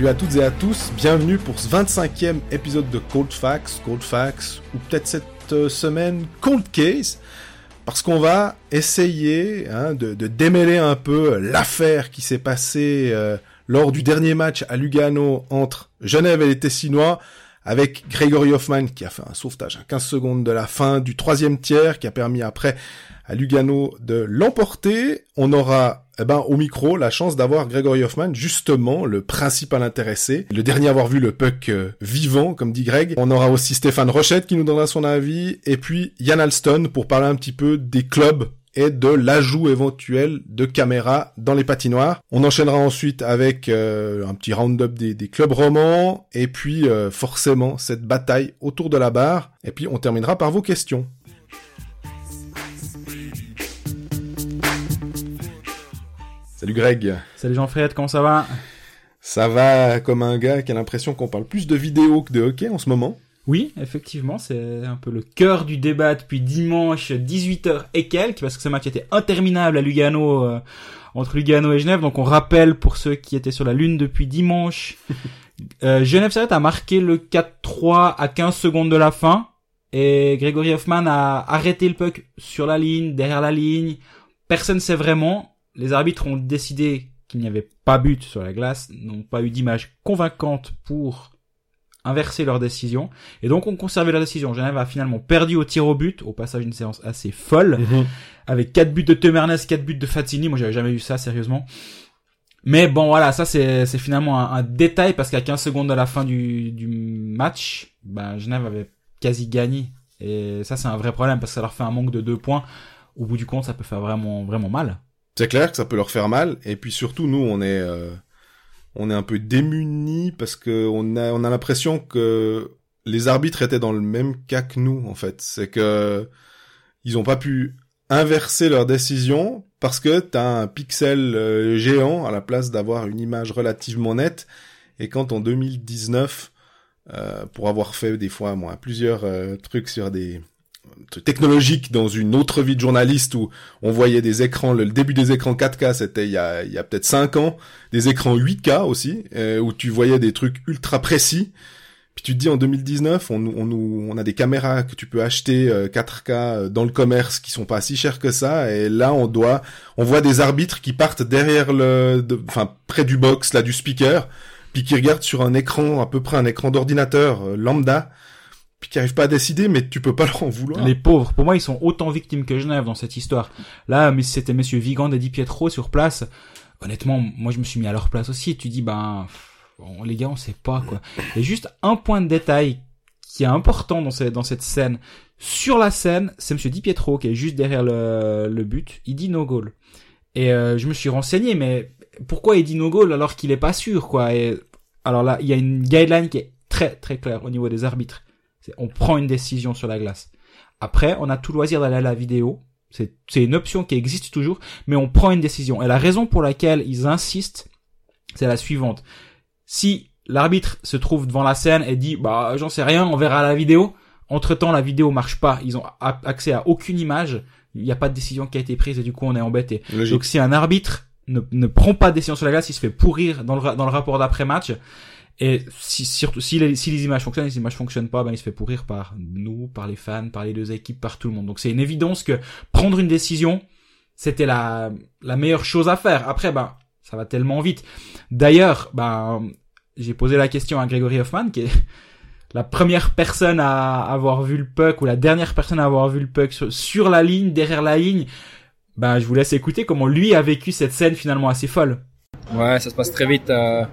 Salut à toutes et à tous, bienvenue pour ce 25e épisode de Cold Facts, Cold Facts, ou peut-être cette euh, semaine Cold Case, parce qu'on va essayer hein, de, démêler un peu l'affaire qui s'est passée euh, lors du dernier match à Lugano entre Genève et les Tessinois, avec Gregory Hoffman qui a fait un sauvetage à 15 secondes de la fin du troisième tiers, qui a permis après à Lugano de l'emporter. On aura eh ben, au micro la chance d'avoir Gregory Hoffman, justement le principal intéressé, le dernier à avoir vu le puck euh, vivant, comme dit Greg. On aura aussi Stéphane Rochette qui nous donnera son avis, et puis Yann Alston pour parler un petit peu des clubs et de l'ajout éventuel de caméras dans les patinoires. On enchaînera ensuite avec euh, un petit round-up des, clubs romans, et puis euh, forcément cette bataille autour de la barre, et puis on terminera par vos questions. Salut Greg. Salut Jean-Fred, comment ça va? Ça va comme un gars qui a l'impression qu'on parle plus de vidéo que de hockey en ce moment. Oui, effectivement, c'est un peu le cœur du débat depuis dimanche 18h et quelques, parce que ce match était interminable à Lugano, euh, entre Lugano et Genève. Donc on rappelle pour ceux qui étaient sur la lune depuis dimanche, euh, Genève Servette a marqué le 4-3 à 15 secondes de la fin, et Gregory Hoffman a arrêté le puck sur la ligne, derrière la ligne. Personne sait vraiment les arbitres ont décidé qu'il n'y avait pas but sur la glace, n'ont pas eu d'image convaincante pour inverser leur décision, et donc ont conservé leur décision. Genève a finalement perdu au tir au but, au passage d'une séance assez folle, mhm. avec quatre buts de Temernes, quatre buts de Fazzini, moi j'avais jamais vu ça sérieusement. Mais bon voilà, ça c'est finalement un, détail, parce qu'à 15 secondes de la fin du, du match, ben, Genève avait quasi gagné, et ça c'est un vrai problème, parce que ça leur fait un manque de deux points, au bout du compte ça peut faire vraiment vraiment mal. C'est clair que ça peut leur faire mal, et puis surtout nous, on est, euh, on est un peu démunis parce que on a, on a l'impression que les arbitres étaient dans le même cas que nous, en fait. C'est que ils ont pas pu inverser leur décision parce que t'as un pixel euh, géant à la place d'avoir une image relativement nette. Et quand en 2019, euh, pour avoir fait des fois moi plusieurs trucs sur des technologique dans une autre vie de journaliste où on voyait des écrans, le, début des écrans 4K c'était il y a, il y a peut-être 5 ans, des écrans 8K aussi, euh, où tu voyais des trucs ultra précis. Puis tu te dis en 2019, on, on, on a des caméras que tu peux acheter 4K euh, euh, dans le commerce qui sont pas si chères que ça, et là on doit, on voit des arbitres qui partent derrière le, enfin près du box là du speaker, puis qui regardent sur un écran à peu près un écran d'ordinateur lambda puis qui arrivent pas à décider, mais tu peux pas leur en vouloir. Les pauvres, pour moi, ils sont autant victimes que Genève dans cette histoire. Là, mais c'était Monsieur Vigand et Di Pietro sur place. Honnêtement, moi, je me suis mis à leur place aussi. Tu dis, ben, les gars, on sait pas quoi. Et juste un point de détail qui est important dans cette, dans cette scène. Sur la scène, c'est Monsieur Di Pietro qui est juste derrière le, but. Il dit no goal. Et euh, je me suis renseigné, mais pourquoi il dit no goal alors qu'il est pas sûr, quoi? Et alors là, il y a une guideline qui est très très claire au niveau des arbitres on prend une décision sur la glace. Après, on a tout loisir d'aller à la vidéo. C'est une option qui existe toujours, mais on prend une décision. Et la raison pour laquelle ils insistent, c'est la suivante. Si l'arbitre se trouve devant la scène et dit, bah, j'en sais rien, on verra la vidéo. Entre temps, la vidéo marche pas. Ils ont accès à aucune image. Il n'y a pas de décision qui a été prise et du coup, on est embêté. Donc, si un arbitre ne, ne prend pas de décision sur la glace, il se fait pourrir dans le, dans le rapport d'après-match. Et si, surtout, si les, si les images fonctionnent, les images fonctionnent pas, ben, il se fait pourrir par nous, par les fans, par les deux équipes, par tout le monde. Donc c'est une évidence que prendre une décision, c'était la, la meilleure chose à faire. Après, ben, ça va tellement vite. D'ailleurs, ben, j'ai posé la question à Gregory Hoffman, qui est la première personne à avoir vu le puck, ou la dernière personne à avoir vu le puck sur, la ligne, derrière la ligne. Ben, je vous laisse écouter comment lui a vécu cette scène finalement assez folle. Ouais, ça se passe très vite. Euh,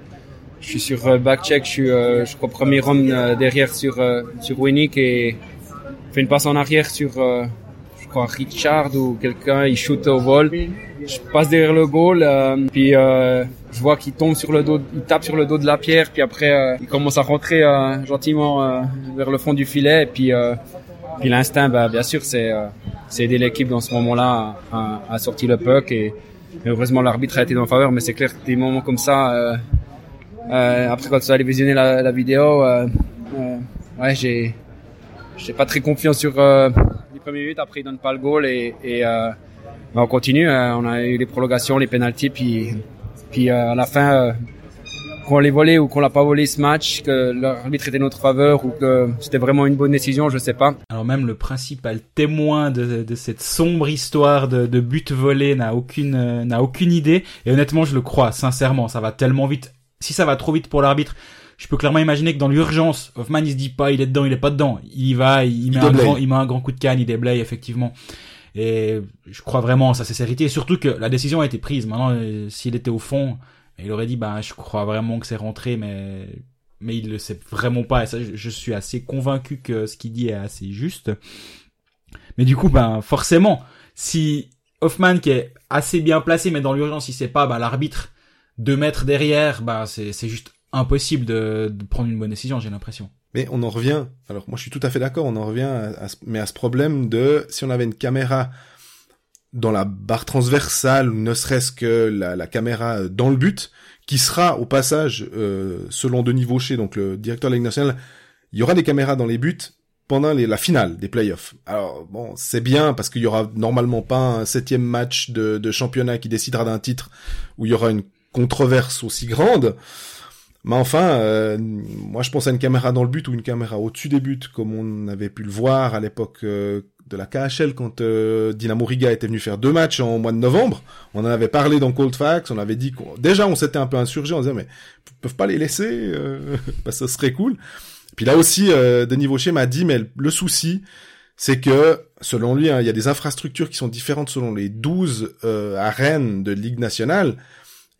je suis sur euh, backcheck, je suis, euh, je crois, premier homme euh, derrière sur, sur Winnick et fait une passe en arrière sur, je crois, Richard ou quelqu'un, il shoot au vol. Je passe derrière le goal, puis je vois qu'il tombe sur le dos, il tape sur le dos de la pierre, puis après il commence à rentrer gentiment vers le fond du filet, et puis puis l'instinct, bah, bien sûr, c'est c'est aider l'équipe dans ce moment-là à, à, sortir le puck et, heureusement l'arbitre a été ma faveur, mais c'est clair que des moments comme ça, euh, après, quand tu allé visionner la, la vidéo, euh, euh, ouais, j'ai, j'étais pas très confiant sur les premières minutes. Après, ils donnent pas le goal et, et on continue. on a eu les prolongations, les penalties, puis, puis à la fin, qu'on les volé ou qu'on l'a pas volé ce match, que l'arbitre était notre faveur ou que c'était vraiment une bonne décision, je sais pas. Alors même le principal témoin de, de cette sombre histoire de, de but volé n'a aucune euh, n'a aucune idée et honnêtement je le crois sincèrement, ça va tellement vite. Si ça va trop vite pour l'arbitre, je peux clairement imaginer que dans l'urgence, Hoffman il se dit pas il est dedans, il est pas dedans, il y va, il, met un grand, il met un grand coup de canne, il déblaye effectivement. Et je crois vraiment en sa sincérité, et surtout que la décision a été prise. Maintenant, euh, s'il était au fond, il aurait dit, bah, je crois vraiment que c'est rentré, mais, mais il le sait vraiment pas. Et ça, je, suis assez convaincu que ce qu'il dit est assez juste. Mais du coup, ben, forcément, si Hoffman, qui est assez bien placé, mais dans l'urgence, il sait pas, bah, l'arbitre, deux mètres derrière, bah, c'est, juste impossible de, de prendre une bonne décision, j'ai l'impression. Mais on en revient. Alors moi je suis tout à fait d'accord. On en revient à, mais à ce problème de si on avait une caméra dans la barre transversale, ne serait-ce que la, la, caméra dans le but, qui sera au passage, euh, selon Denis Vaucher, donc le directeur de la Ligue nationale, il y aura des caméras dans les buts pendant la finale des playoffs. Alors bon, c'est bien parce qu'il y aura normalement pas un septième match de, de championnat qui décidera d'un titre où il y aura une controverse aussi grande. Mais enfin, euh, moi je pense à une caméra dans le but ou une caméra au-dessus des buts, comme on avait pu le voir à l'époque euh, de la KHL quand euh, Dynamo Riga était venu faire deux matchs en mois de novembre. On en avait parlé dans Cold Facts, on avait dit qu'on... déjà on s'était un peu insurgé, on disait mais ils peuvent pas les laisser, euh, que ce serait cool. Puis là aussi, euh, Denis Vaucher m'a dit mais le souci, c'est que selon lui, hein, il y a des infrastructures qui sont différentes selon les 12 arènes de Ligue nationale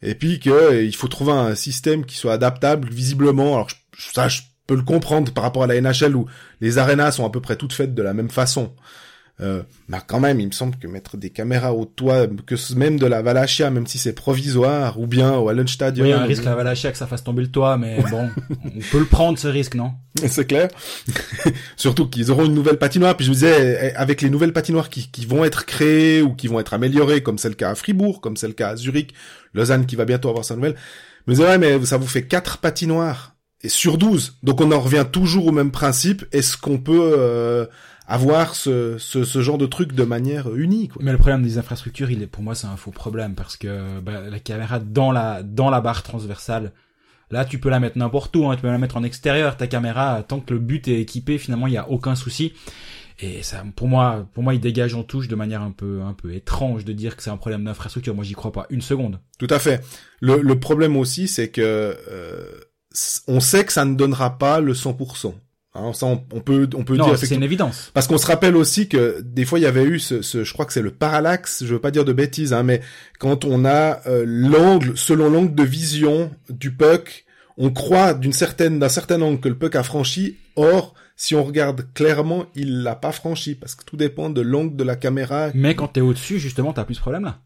et puis que euh, il faut trouver un système qui soit adaptable visiblement. Alors ça, je peux le comprendre par rapport à la NHL où les arénas sont à peu près toutes faites de la même façon. Euh, bah quand même, il me semble que mettre des caméras au toit, que même de la Valachia, même si c'est provisoire, ou bien au Hallenstadion. Oui, il y a un risque la Valachia que ça fasse tomber le toit, mais bon, on peut le prendre ce risque, non? C'est clair. Surtout qu'ils auront une nouvelle patinoire. Puis je me disais, eh, avec les nouvelles patinoires qui, qui vont être créées ou qui vont être améliorées, comme c'est le cas à Fribourg, comme c'est le cas à Zurich, Lausanne qui va bientôt avoir sa nouvelle. Me disais, ouais, mais ça vous fait quatre patinoires et sur 12. Donc on en revient toujours au même principe. Est-ce qu'on peut euh, avoir ce, ce, ce, genre de truc de manière unique. Mais le problème des infrastructures, il est pour moi c'est un faux problème parce que bah, la caméra dans la dans la barre transversale, là tu peux la mettre n'importe où, hein, tu peux la mettre en extérieur ta caméra tant que le but est équipé, finalement il y a aucun souci. Et ça, pour moi, pour moi, il dégage en touche de manière un peu, un peu étrange de dire que c'est un problème d'infrastructure. Moi, j'y crois pas une seconde. Tout à fait. Le, le problème aussi, c'est que euh, on sait que ça ne donnera pas le 100%. Hein, ça, on, peut, on peut non, dire. c'est une évidence. Parce qu'on se rappelle aussi que des fois il y avait eu ce, ce je crois que c'est le parallaxe. Je veux pas dire de bêtises, hein, mais quand on a euh, l'angle, selon l'angle de vision du puck, on croit d'une certaine, d'un certain angle que le puck a franchi. Or, si on regarde clairement, il l'a pas franchi parce que tout dépend de l'angle de la caméra. Mais quand t'es au-dessus, justement, t'as plus ce problème-là.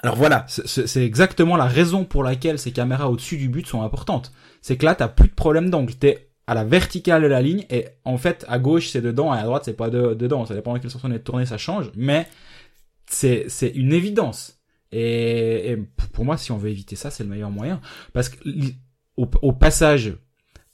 Alors voilà. C'est exactement la raison pour laquelle ces caméras au-dessus du but sont importantes. C'est que là, t'as plus de problème d'angle. T'es à la verticale de la ligne et en fait à gauche c'est dedans et à droite c'est pas de, dedans ça dépend de quelle sens on est tourné ça change mais c'est c'est une évidence et, pour moi si on veut éviter ça c'est le meilleur moyen parce que au, au passage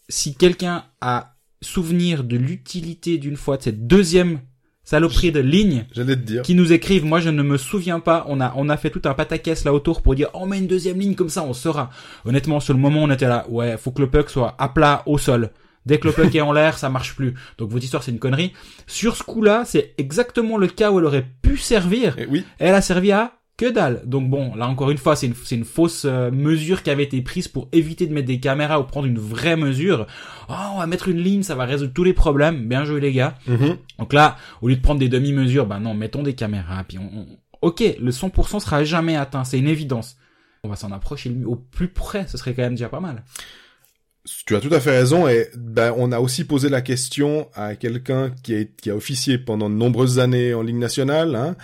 si quelqu'un a souvenir de l'utilité d'une fois de cette deuxième saloperie de lignes te dire. qui nous écrivent. Moi, je ne me souviens pas. On a, on a fait tout un pataquès là autour pour dire, on met une deuxième ligne comme ça, on saura. Honnêtement, sur le moment, on était là. Ouais, faut que le puck soit à plat au sol. Dès que le puck est en l'air, ça marche plus. Donc votre histoire, c'est une connerie. Sur ce coup-là, c'est exactement le cas où elle aurait pu servir. Et oui. Elle a servi à que dalle. Donc bon, là encore une fois, c'est une, c'est une fausse euh, mesure qui avait été prise pour éviter de mettre des caméras ou prendre une vraie mesure. Oh, on va mettre une ligne, ça va résoudre tous les problèmes. Bien joué les gars. Mm-hmm. Donc là, au lieu de prendre des demi-mesures, ben non, mettons des caméras. Puis on, ok, le 100% sera jamais atteint, c'est une évidence. On va s'en approcher au plus près, ce serait quand même déjà pas mal. Tu as tout à fait raison et ben, on a aussi posé la question à quelqu'un qui a, qui a officié pendant de nombreuses années en Ligue nationale, hein,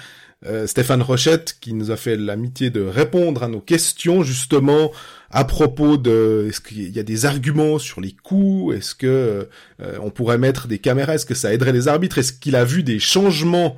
euh, Stéphane Rochette, qui nous a fait l'amitié de répondre à nos questions justement à propos de est-ce qu'il y a des arguments sur les coûts, est-ce que euh, on pourrait mettre des caméras, est-ce que ça aiderait les arbitres, est-ce qu'il a vu des changements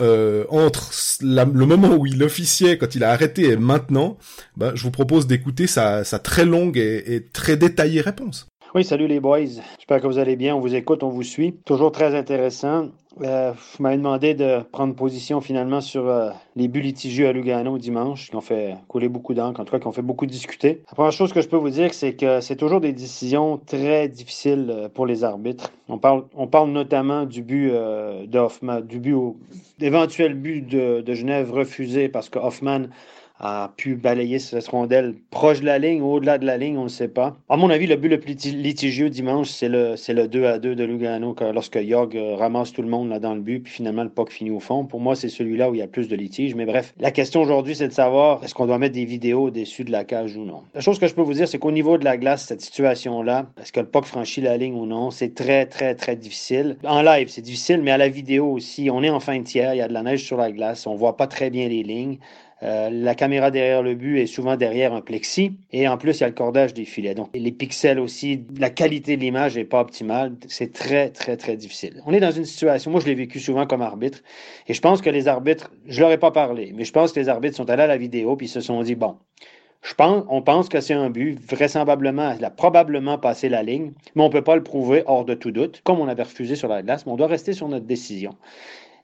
euh, entre le moment où il officiait, quand il a arrêté et maintenant, ben, je vous propose d'écouter sa, sa, très longue et, et, très détaillée réponse. Oui, salut les boys. J'espère que vous allez bien. On vous écoute, on vous suit. Toujours très intéressant. Euh, vous m'avez demandé de prendre position finalement sur euh, les buts litigieux à Lugano dimanche, qui ont fait couler beaucoup d'encre, en tout cas qui ont fait beaucoup discuter. La première chose que je peux vous dire, c'est que c'est toujours des décisions très difficiles euh, pour les arbitres. On parle, notamment du but euh, de Hoffman, du but, d'éventuel but de Genève refusé parce que Hoffman a pu balayer cette rondelle proche de la ligne au-delà de la ligne, on ne sait pas. À mon avis, le but le plus litigieux dimanche, c'est le, le 2 à 2 de Lugano lorsque Yorg euh, ramasse tout le monde là dans le but, puis finalement le puck finit au fond. Pour moi, c'est celui-là où il y a plus de litiges. Mais bref, la question aujourd'hui, c'est de savoir est-ce qu'on doit mettre des vidéos au-dessus de la cage ou non? La chose que je peux vous dire, c'est qu'au niveau de la glace, cette situation-là, est-ce que le puck franchit la ligne ou non, c'est très, très, très difficile. En live, c'est difficile, mais à la vidéo aussi, on est en fin de tiers, il y a de la neige sur la glace, on voit pas très bien les lignes. Euh, la caméra derrière le but est souvent derrière un plexi et en plus il y a le cordage des filets. Donc les pixels aussi, la qualité de l'image n'est pas optimale. C'est très très très difficile. On est dans une situation, moi je l'ai vécu souvent comme arbitre et je pense que les arbitres, je leur ai pas parlé, mais je pense que les arbitres sont allés à la vidéo puis se sont dit bon. Je pense, on pense que c'est un but. Vraisemblablement, il a probablement passé la ligne, mais on ne peut pas le prouver hors de tout doute, comme on avait refusé sur la glace, mais on doit rester sur notre décision.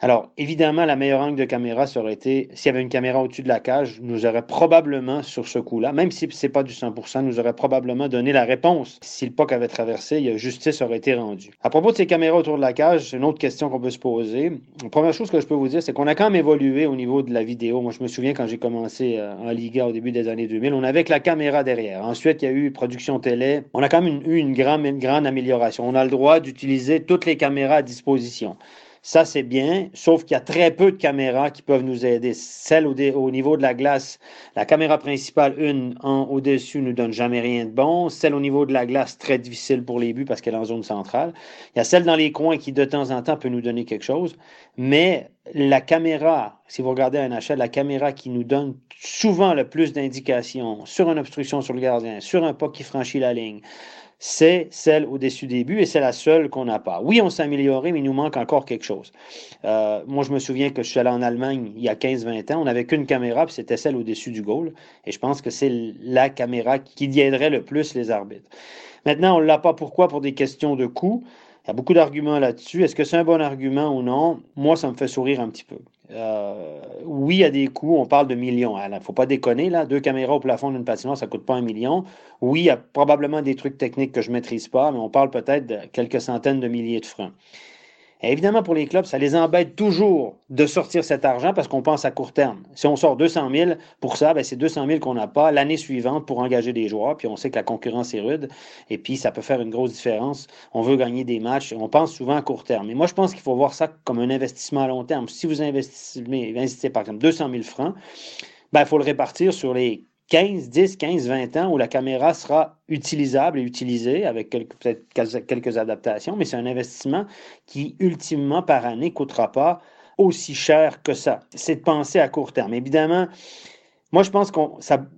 Alors, évidemment, la meilleure angle de caméra, ça aurait été, s'il y avait une caméra au-dessus de la cage, nous aurait probablement, sur ce coup-là, même si ce n'est pas du 100%, nous aurait probablement donné la réponse. Si le POC avait traversé, justice aurait été rendue. À propos de ces caméras autour de la cage, c'est une autre question qu'on peut se poser. La première chose que je peux vous dire, c'est qu'on a quand même évolué au niveau de la vidéo. Moi, je me souviens quand j'ai commencé euh, en Liga au début des années 2000, on avait que la caméra derrière. Ensuite, il y a eu production télé. On a quand même eu une, grande, une grande amélioration. On a le droit d'utiliser toutes les caméras à disposition. Ça, c'est bien, sauf qu'il y a très peu de caméras qui peuvent nous aider. Celle au, au niveau de la glace, la caméra principale, une en au-dessus, nous donne jamais rien de bon. Celle au niveau de la glace, très difficile pour les buts parce qu'elle est en zone centrale. Il y a celle dans les coins qui, de temps en temps, peut nous donner quelque chose. Mais la caméra, si vous regardez un achat, la caméra qui nous donne souvent le plus d'indications sur une obstruction sur le gardien, sur un pas qui franchit la ligne, c'est celle au-dessus des buts et c'est la seule qu'on n'a pas. Oui, on s'est amélioré, mais il nous manque encore quelque chose. Euh, moi, je me souviens que je suis allé en Allemagne il y a 15-20 ans, on n'avait qu'une caméra, puis c'était celle au-dessus du goal. Et je pense que c'est la caméra qui aiderait le plus les arbitres. Maintenant, on ne l'a pas pourquoi? Pour des questions de coût. Il y a beaucoup d'arguments là-dessus. Est-ce que c'est un bon argument ou non? Moi, ça me fait sourire un petit peu. Euh, oui, il y a des coûts, on parle de millions. Il ne faut pas déconner, là. Deux caméras au plafond d'une patinoire, ça ne coûte pas un million. Oui, il y a probablement des trucs techniques que je ne maîtrise pas, mais on parle peut-être de quelques centaines de milliers de francs évidemment, pour les clubs, ça les embête toujours de sortir cet argent parce qu'on pense à court terme. Si on sort 200 000 pour ça, ben c'est 200 000 qu'on n'a pas l'année suivante pour engager des joueurs. Puis on sait que la concurrence est rude et puis ça peut faire une grosse différence. On veut gagner des matchs. On pense souvent à court terme. Mais moi, je pense qu'il faut voir ça comme un investissement à long terme. Si vous investissez, investissez par exemple 200 000 francs, ben, il faut le répartir sur les 15, 10, 15, 20 ans où la caméra sera utilisable et utilisée avec peut-être quelques adaptations, mais c'est un investissement qui, ultimement, par année, ne coûtera pas aussi cher que ça. C'est de penser à court terme. Évidemment, moi, je pense que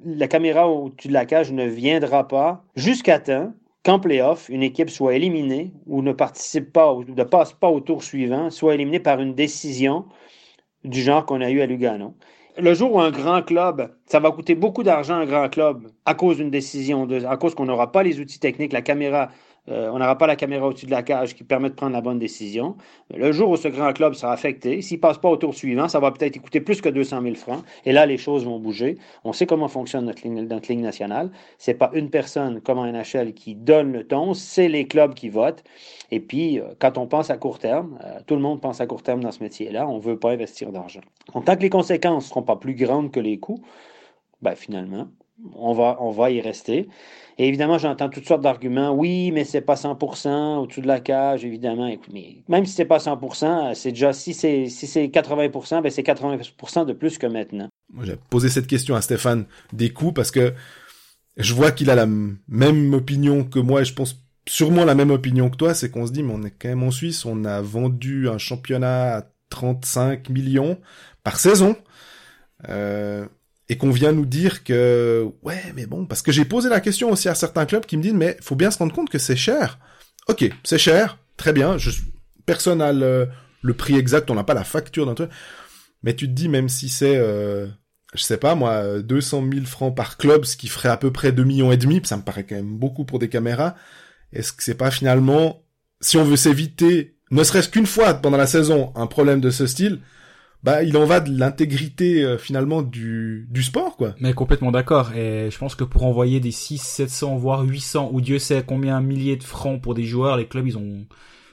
la caméra au-dessus de la cage ne viendra pas jusqu'à temps qu'en playoff, une équipe soit éliminée ou ne participe pas ou ne passe pas au tour suivant, soit éliminée par une décision du genre qu'on a eu à Lugano le jour où un grand club, ça va coûter beaucoup d'argent un grand club à cause d'une décision, à cause qu'on n'aura pas les outils techniques, la caméra, euh, on n'aura pas la caméra au-dessus de la cage qui permet de prendre la bonne décision. Le jour où ce grand club sera affecté, s'il passe pas au tour suivant, ça va peut-être coûter plus que 200 000 francs. Et là, les choses vont bouger. On sait comment fonctionne notre ligne, nationale. C'est pas une personne comme un NHL qui donne le ton, c'est les clubs qui votent. Et puis, euh, quand on pense à court terme, euh, tout le monde pense à court terme dans ce métier-là. On veut pas investir d'argent. Donc, tant que les conséquences seront pas plus grandes que les coûts, ben, finalement, on va, on va y rester. Et évidemment, j'entends toutes sortes d'arguments. Oui, mais c'est pas 100% au-dessus de la cage, évidemment. Mais même si c'est pas 100%, c'est déjà, si c'est, si c'est 80%, ben c'est 80% de plus que maintenant. J'ai posé cette question à Stéphane des coups parce que je vois qu'il a la même opinion que moi et je pense sûrement la même opinion que toi. C'est qu'on se dit, mais on est quand même en Suisse, on a vendu un championnat à 35 millions par saison. Euh, et qu'on vient nous dire que ouais mais bon parce que j'ai posé la question aussi à certains clubs qui me disent mais faut bien se rendre compte que c'est cher. Ok c'est cher très bien je personne n'a le, prix exact on n'a pas la facture d'un truc mais tu te dis même si c'est euh, je sais pas moi 200 000 francs par club ce qui ferait à peu près 2 millions et demi ça me paraît quand même beaucoup pour des caméras est-ce que c'est pas finalement si on veut s'éviter ne serait-ce qu'une fois pendant la saison un problème de ce style, bah il en va de l'intégrité euh, finalement du, du sport quoi. Mais complètement d'accord. Et je pense que pour envoyer des 6, 700, voire 800, ou Dieu sait combien milliers de francs pour des joueurs, les clubs, ils ont,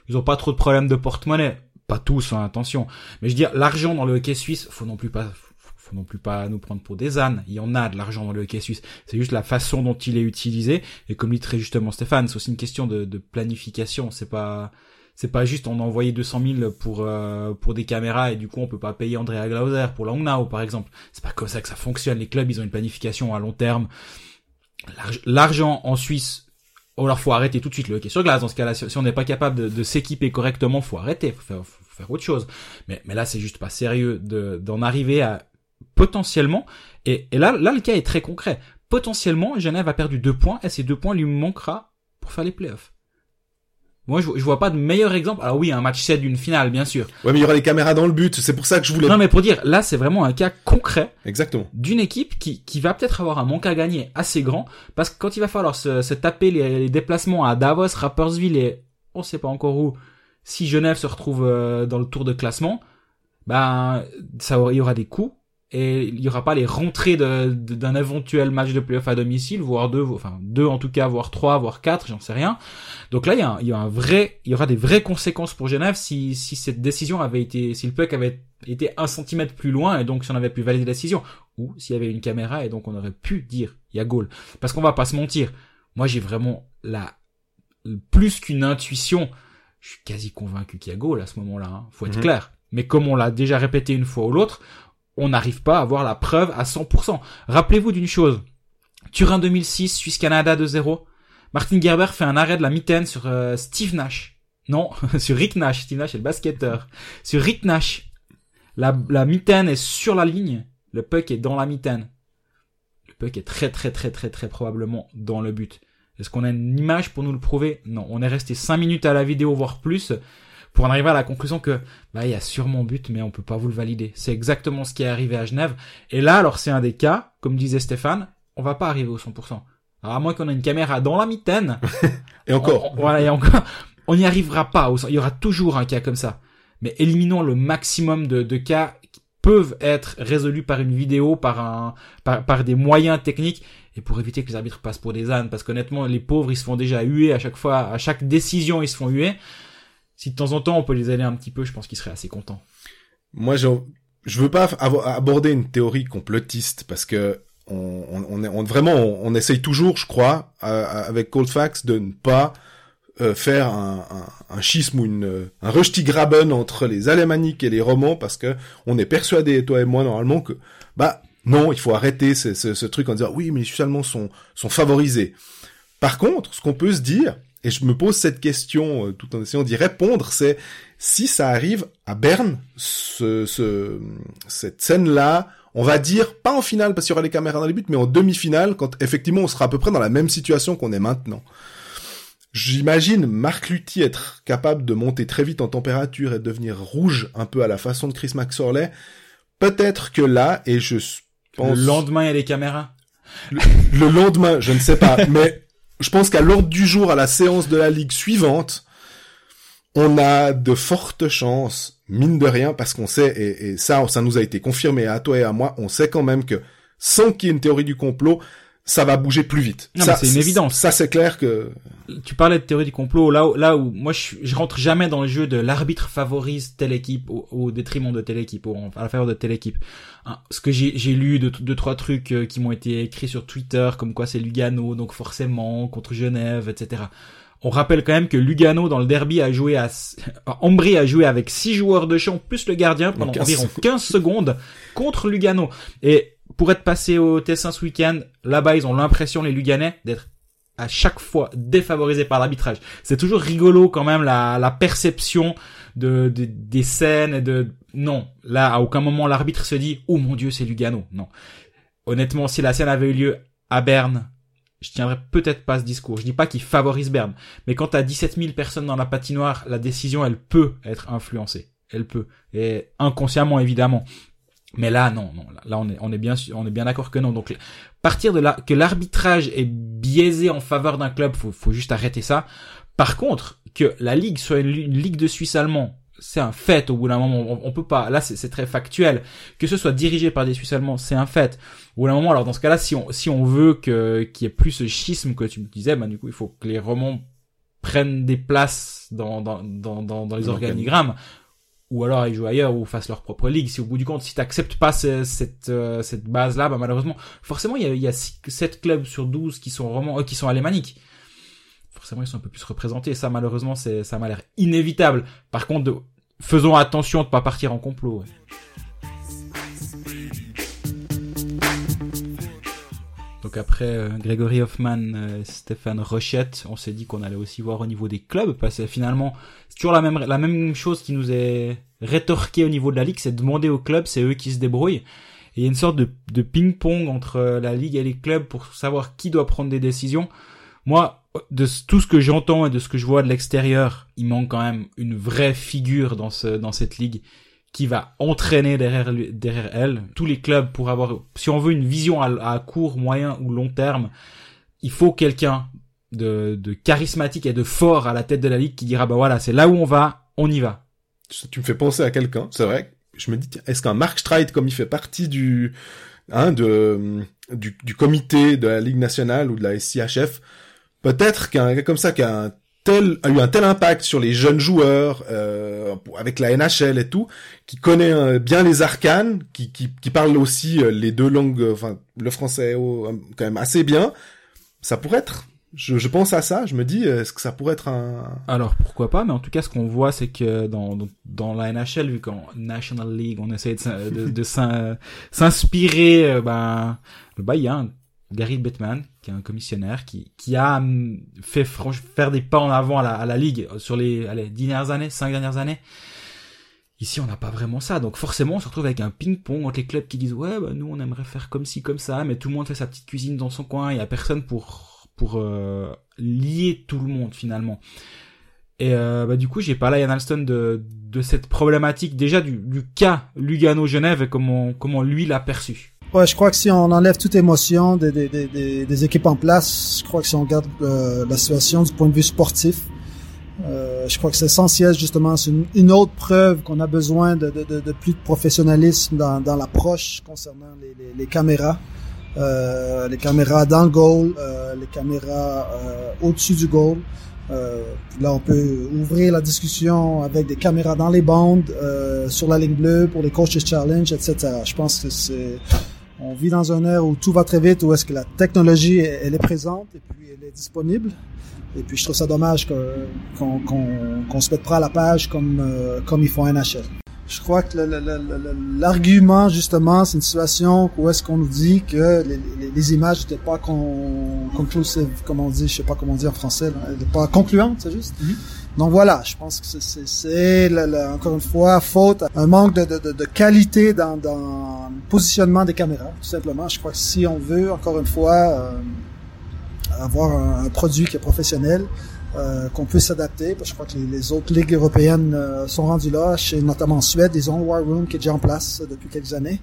ils ont pas trop de problèmes de porte-monnaie. Pas tous, hein, attention. Mais je veux dire, l'argent dans le hockey suisse, faut non plus pas, faut non plus pas nous prendre pour des ânes. Il y en a de l'argent dans le hockey suisse. C'est juste la façon dont il est utilisé. Et comme dit très justement Stéphane, c'est aussi une question de, de planification. C'est pas, c'est pas juste on a envoyé 200 000 pour euh, pour des caméras et du coup on peut pas payer Andrea Glauser pour Langnau par exemple. C'est pas comme ça que ça fonctionne. Les clubs ils ont une planification à long terme. L'argent en Suisse, oh alors faut arrêter tout de suite le hockey sur glace. Dans ce cas-là, si on n'est pas capable de, s'équiper correctement, faut arrêter, faut faire, faut faire autre chose. Mais mais là c'est juste pas sérieux de d'en arriver à potentiellement. Et, et là là le cas est très concret. Potentiellement Genève a perdu deux points et ces deux points lui manquera pour faire les playoffs. Moi, je, je vois pas de meilleur exemple. Alors oui, un match 7 d'une finale, bien sûr. Ouais, mais il y aura les caméras dans le but. C'est pour ça que je voulais. Non, mais pour dire, là, c'est vraiment un cas concret. Exactement. D'une équipe qui, qui va peut-être avoir un manque à gagner assez grand. Parce que quand il va falloir se, se taper les, les, déplacements à Davos, Rappersville et on sait pas encore où, si Genève se retrouve euh, dans le tour de classement, ben, ça, il y aura des coups et il y aura pas les rentrées d'un éventuel match de playoff à domicile, voire deux, enfin deux en tout cas, voire trois, voire quatre, j'en sais rien. Donc là, il y, a un, il y a un vrai, il y aura des vraies conséquences pour Genève si, si cette décision avait été, si le puck avait été un centimètre plus loin et donc si on avait pu valider la décision, ou s'il y avait une caméra et donc on aurait pu dire il y a goal. Parce qu'on va pas se mentir, moi j'ai vraiment la plus qu'une intuition, je suis quasi convaincu qu'il y a goal à ce moment-là. Hein. Faut être -hmm. clair. Mais comme on l'a déjà répété une fois ou l'autre, on n'arrive pas à avoir la preuve à 100%. Rappelez-vous d'une chose. Turin 2006, Suisse-Canada 2-0. Martin Gerber fait un arrêt de la mitaine sur euh, Steve Nash. Non, sur Rick Nash. Steve Nash est le basketteur. Sur Rick Nash. La, la mitaine est sur la ligne. Le puck est dans la mitaine. Le puck est très très très très très probablement dans le but. Est-ce qu'on a une image pour nous le prouver? Non. On est resté 5 minutes à la vidéo, voire plus pour en arriver à la conclusion que bah il y a sûrement but mais on peut pas vous le valider. C'est exactement ce qui est arrivé à Genève. Et là alors c'est un des cas comme disait Stéphane, on va pas arriver au 100%. Alors à moins qu'on ait une caméra dans la mitaine. Et encore. On, voilà et encore. On n'y arrivera pas au, il y aura toujours un cas comme ça. Mais éliminons le maximum de, de cas qui peuvent être résolus par une vidéo, par un par, par des moyens techniques. Et pour éviter que les arbitres passent pour des ânes parce qu'honnêtement les pauvres ils se font déjà huer à chaque fois à chaque décision ils se font huer si de temps en temps on peut les aider un petit peu, je pense qu'ils seraient assez contents. Moi, je je veux pas aborder une théorie complotiste parce que on, on, on, vraiment on, on, essaye toujours, je crois, avec Coldfax de ne pas euh, faire un, un, un, schisme ou une, un Graben entre les alémaniques et les romans parce que on est persuadé, toi et moi, normalement, que bah non, il faut arrêter ce, ce, ce truc en disant oui, mais les allemands sont, sont favorisés. Par contre, ce qu'on peut se dire, et je me pose cette question euh, tout en essayant d'y répondre, c'est si ça arrive à Berne, ce, ce, cette scène-là, on va dire, pas en finale parce qu'il y aura les caméras dans les buts, mais en demi-finale, quand effectivement on sera à peu près dans la même situation qu'on est maintenant. J'imagine Marc Lutti être capable de monter très vite en température et de devenir rouge un peu à la façon de Chris Maxorley. Peut-être que là, et je pense... Le lendemain, il y a les caméras. Le, le lendemain, je ne sais pas, mais je pense qu'à l'ordre du jour, à la séance de la ligue suivante, on a de fortes chances, mine de rien, parce qu'on sait, et, ça, ça nous a été confirmé à toi et à moi, on sait quand même que sans qu'il y ait une théorie du complot, ça va bouger plus vite. Non, ça, c'est une évidence. Ça, c'est clair que. Tu parlais de théorie du complot, là où, là où moi je, je rentre jamais dans le jeu de l'arbitre favorise telle équipe au, au, détriment de telle équipe, au, à la faveur de telle équipe. Hein, ce que j'ai, lu de deux trois trucs euh, qui m'ont été écrits sur Twitter, comme quoi c'est Lugano, donc forcément contre Genève, etc. On rappelle quand même que Lugano dans le derby a joué à Ambry a joué avec six joueurs de champ plus le gardien pendant 15... environ 15 secondes contre Lugano. Et pour être passé au Tessin ce week-end, là-bas ils ont l'impression les Luganais d'être à chaque fois défavorisés par l'arbitrage. C'est toujours rigolo quand même la, la perception de, de, des scènes et de non là à aucun moment l'arbitre se dit oh mon dieu c'est Lugano non honnêtement si la scène avait eu lieu à Berne je tiendrais peut-être pas ce discours. Je dis pas qu'il favorise Berne, mais quand t'as 17 000 personnes dans la patinoire, la décision, elle peut être influencée. Elle peut. Et inconsciemment, évidemment. Mais là, non, non. Là, on est, on est bien, on est bien d'accord que non. Donc, partir de là, que l'arbitrage est biaisé en faveur d'un club, faut, faut juste arrêter ça. Par contre, que la ligue soit une, une ligue de Suisse allemands, c'est un fait au bout d'un moment. On, on, peut pas. Là, c'est très factuel. Que ce soit dirigé par des Suisses allemands, c'est un fait. Au bout d'un moment, alors dans ce cas-là, si on si on veut que qu'il y ait plus ce schisme que tu me disais, bah du coup, il faut que les romans prennent des places dans dans dans dans, dans les organigrammes ou alors ils jouent ailleurs ou fassent leur propre ligue. Si au bout du compte, si t'acceptes pas cette cette, cette base là, bah malheureusement, forcément il y a, il y a 7 clubs sur 12 qui sont romans, euh, qui sont alémaniques forcément ils sont un peu plus représentés. ça, malheureusement, ça m'a l'air inévitable. Par contre, faisons attention de pas partir en complot. Donc après euh, Grégory Hoffman, euh, Stéphane Rochette, on s'est dit qu'on allait aussi voir au niveau des clubs parce que finalement c'est toujours la même la même chose qui nous est rétorquée au niveau de la ligue, c'est de demander aux clubs, c'est eux qui se débrouillent. Et il y a une sorte de, de ping-pong entre la ligue et les clubs pour savoir qui doit prendre des décisions. Moi, de tout ce que j'entends et de ce que je vois de l'extérieur, il manque quand même une vraie figure dans ce dans cette ligue qui va entraîner derrière derrière elle tous les clubs pour avoir si on veut une vision à, court, moyen ou long terme, il faut quelqu'un de, charismatique et de fort à la tête de la ligue qui dira bah voilà, c'est là où on va, on y va. Tu me fais penser à quelqu'un, c'est vrai. Je me dis est-ce qu'un Mark Streit comme il fait partie du hein, de du, comité de la Ligue nationale ou de la SCHF peut-être qu'un comme ça qui a un tel a eu un tel impact sur les jeunes joueurs euh, avec la NHL et tout, qui connaît euh, bien les arcanes, qui, qui, qui parle aussi euh, les deux langues, enfin le français quand même assez bien, ça pourrait être. Je, je pense à ça, je me dis, est-ce que ça pourrait être un... Alors pourquoi pas, mais en tout cas ce qu'on voit c'est que dans, dans la NHL, vu qu'en National League on essaie de, de, s'inspirer, ben, bah, il y a un Gary Bettman, qui est un commissionnaire, qui, qui a hum, fait faire des pas en avant à la, à la ligue sur les allez, dix dernières années, cinq dernières années. Ici, on n'a pas vraiment ça. Donc forcément, on se retrouve avec un ping-pong entre les clubs qui disent ouais, bah, nous on aimerait faire comme ci comme ça, mais tout le monde fait sa petite cuisine dans son coin. Il y a personne pour pour euh, lier tout le monde finalement. Et euh, bah, du coup, j'ai parlé à Ian Alston de, de cette problématique déjà du, du cas Lugano-Genève et comment comment lui l'a perçu. Ouais, je crois que si on enlève toute émotion des, des, des, des équipes en place, je crois que si on regarde euh, la situation du point de vue sportif, euh, je crois que c'est essentiel justement, c'est une, autre preuve qu'on a besoin de, de, de, plus de professionnalisme dans, dans l'approche concernant les, les, caméras. Euh, les caméras dans le goal, euh, les caméras euh, au-dessus du goal. Euh, là, on peut ouvrir la discussion avec des caméras dans les bandes, sur la ligne bleue pour les coaches challenge, etc. Je pense que c'est on vit dans un ère où tout va très vite, où est-ce que la technologie, elle est présente et puis elle est disponible. Et puis je trouve ça dommage qu'on se mette pas à la page comme euh, comme ils font NHL. Je crois que l'argument justement, c'est une situation où est-ce qu'on nous dit que les, les, images n'étaient pas con, conclusive, comme on dit, je sais pas comment dire en français, pas concluantes, c'est juste. Mm-hmm. Donc voilà, je pense que c'est encore une fois faute, un manque de, qualité dans, dans, le positionnement des caméras, tout simplement. Je crois que si on veut, encore une fois, euh, avoir un, produit qui est professionnel, euh, qu'on puisse s'adapter. Je crois que les, autres ligues européennes euh, sont rendues là, chez, notamment en Suède, ils ont War Room qui est déjà en place depuis quelques années.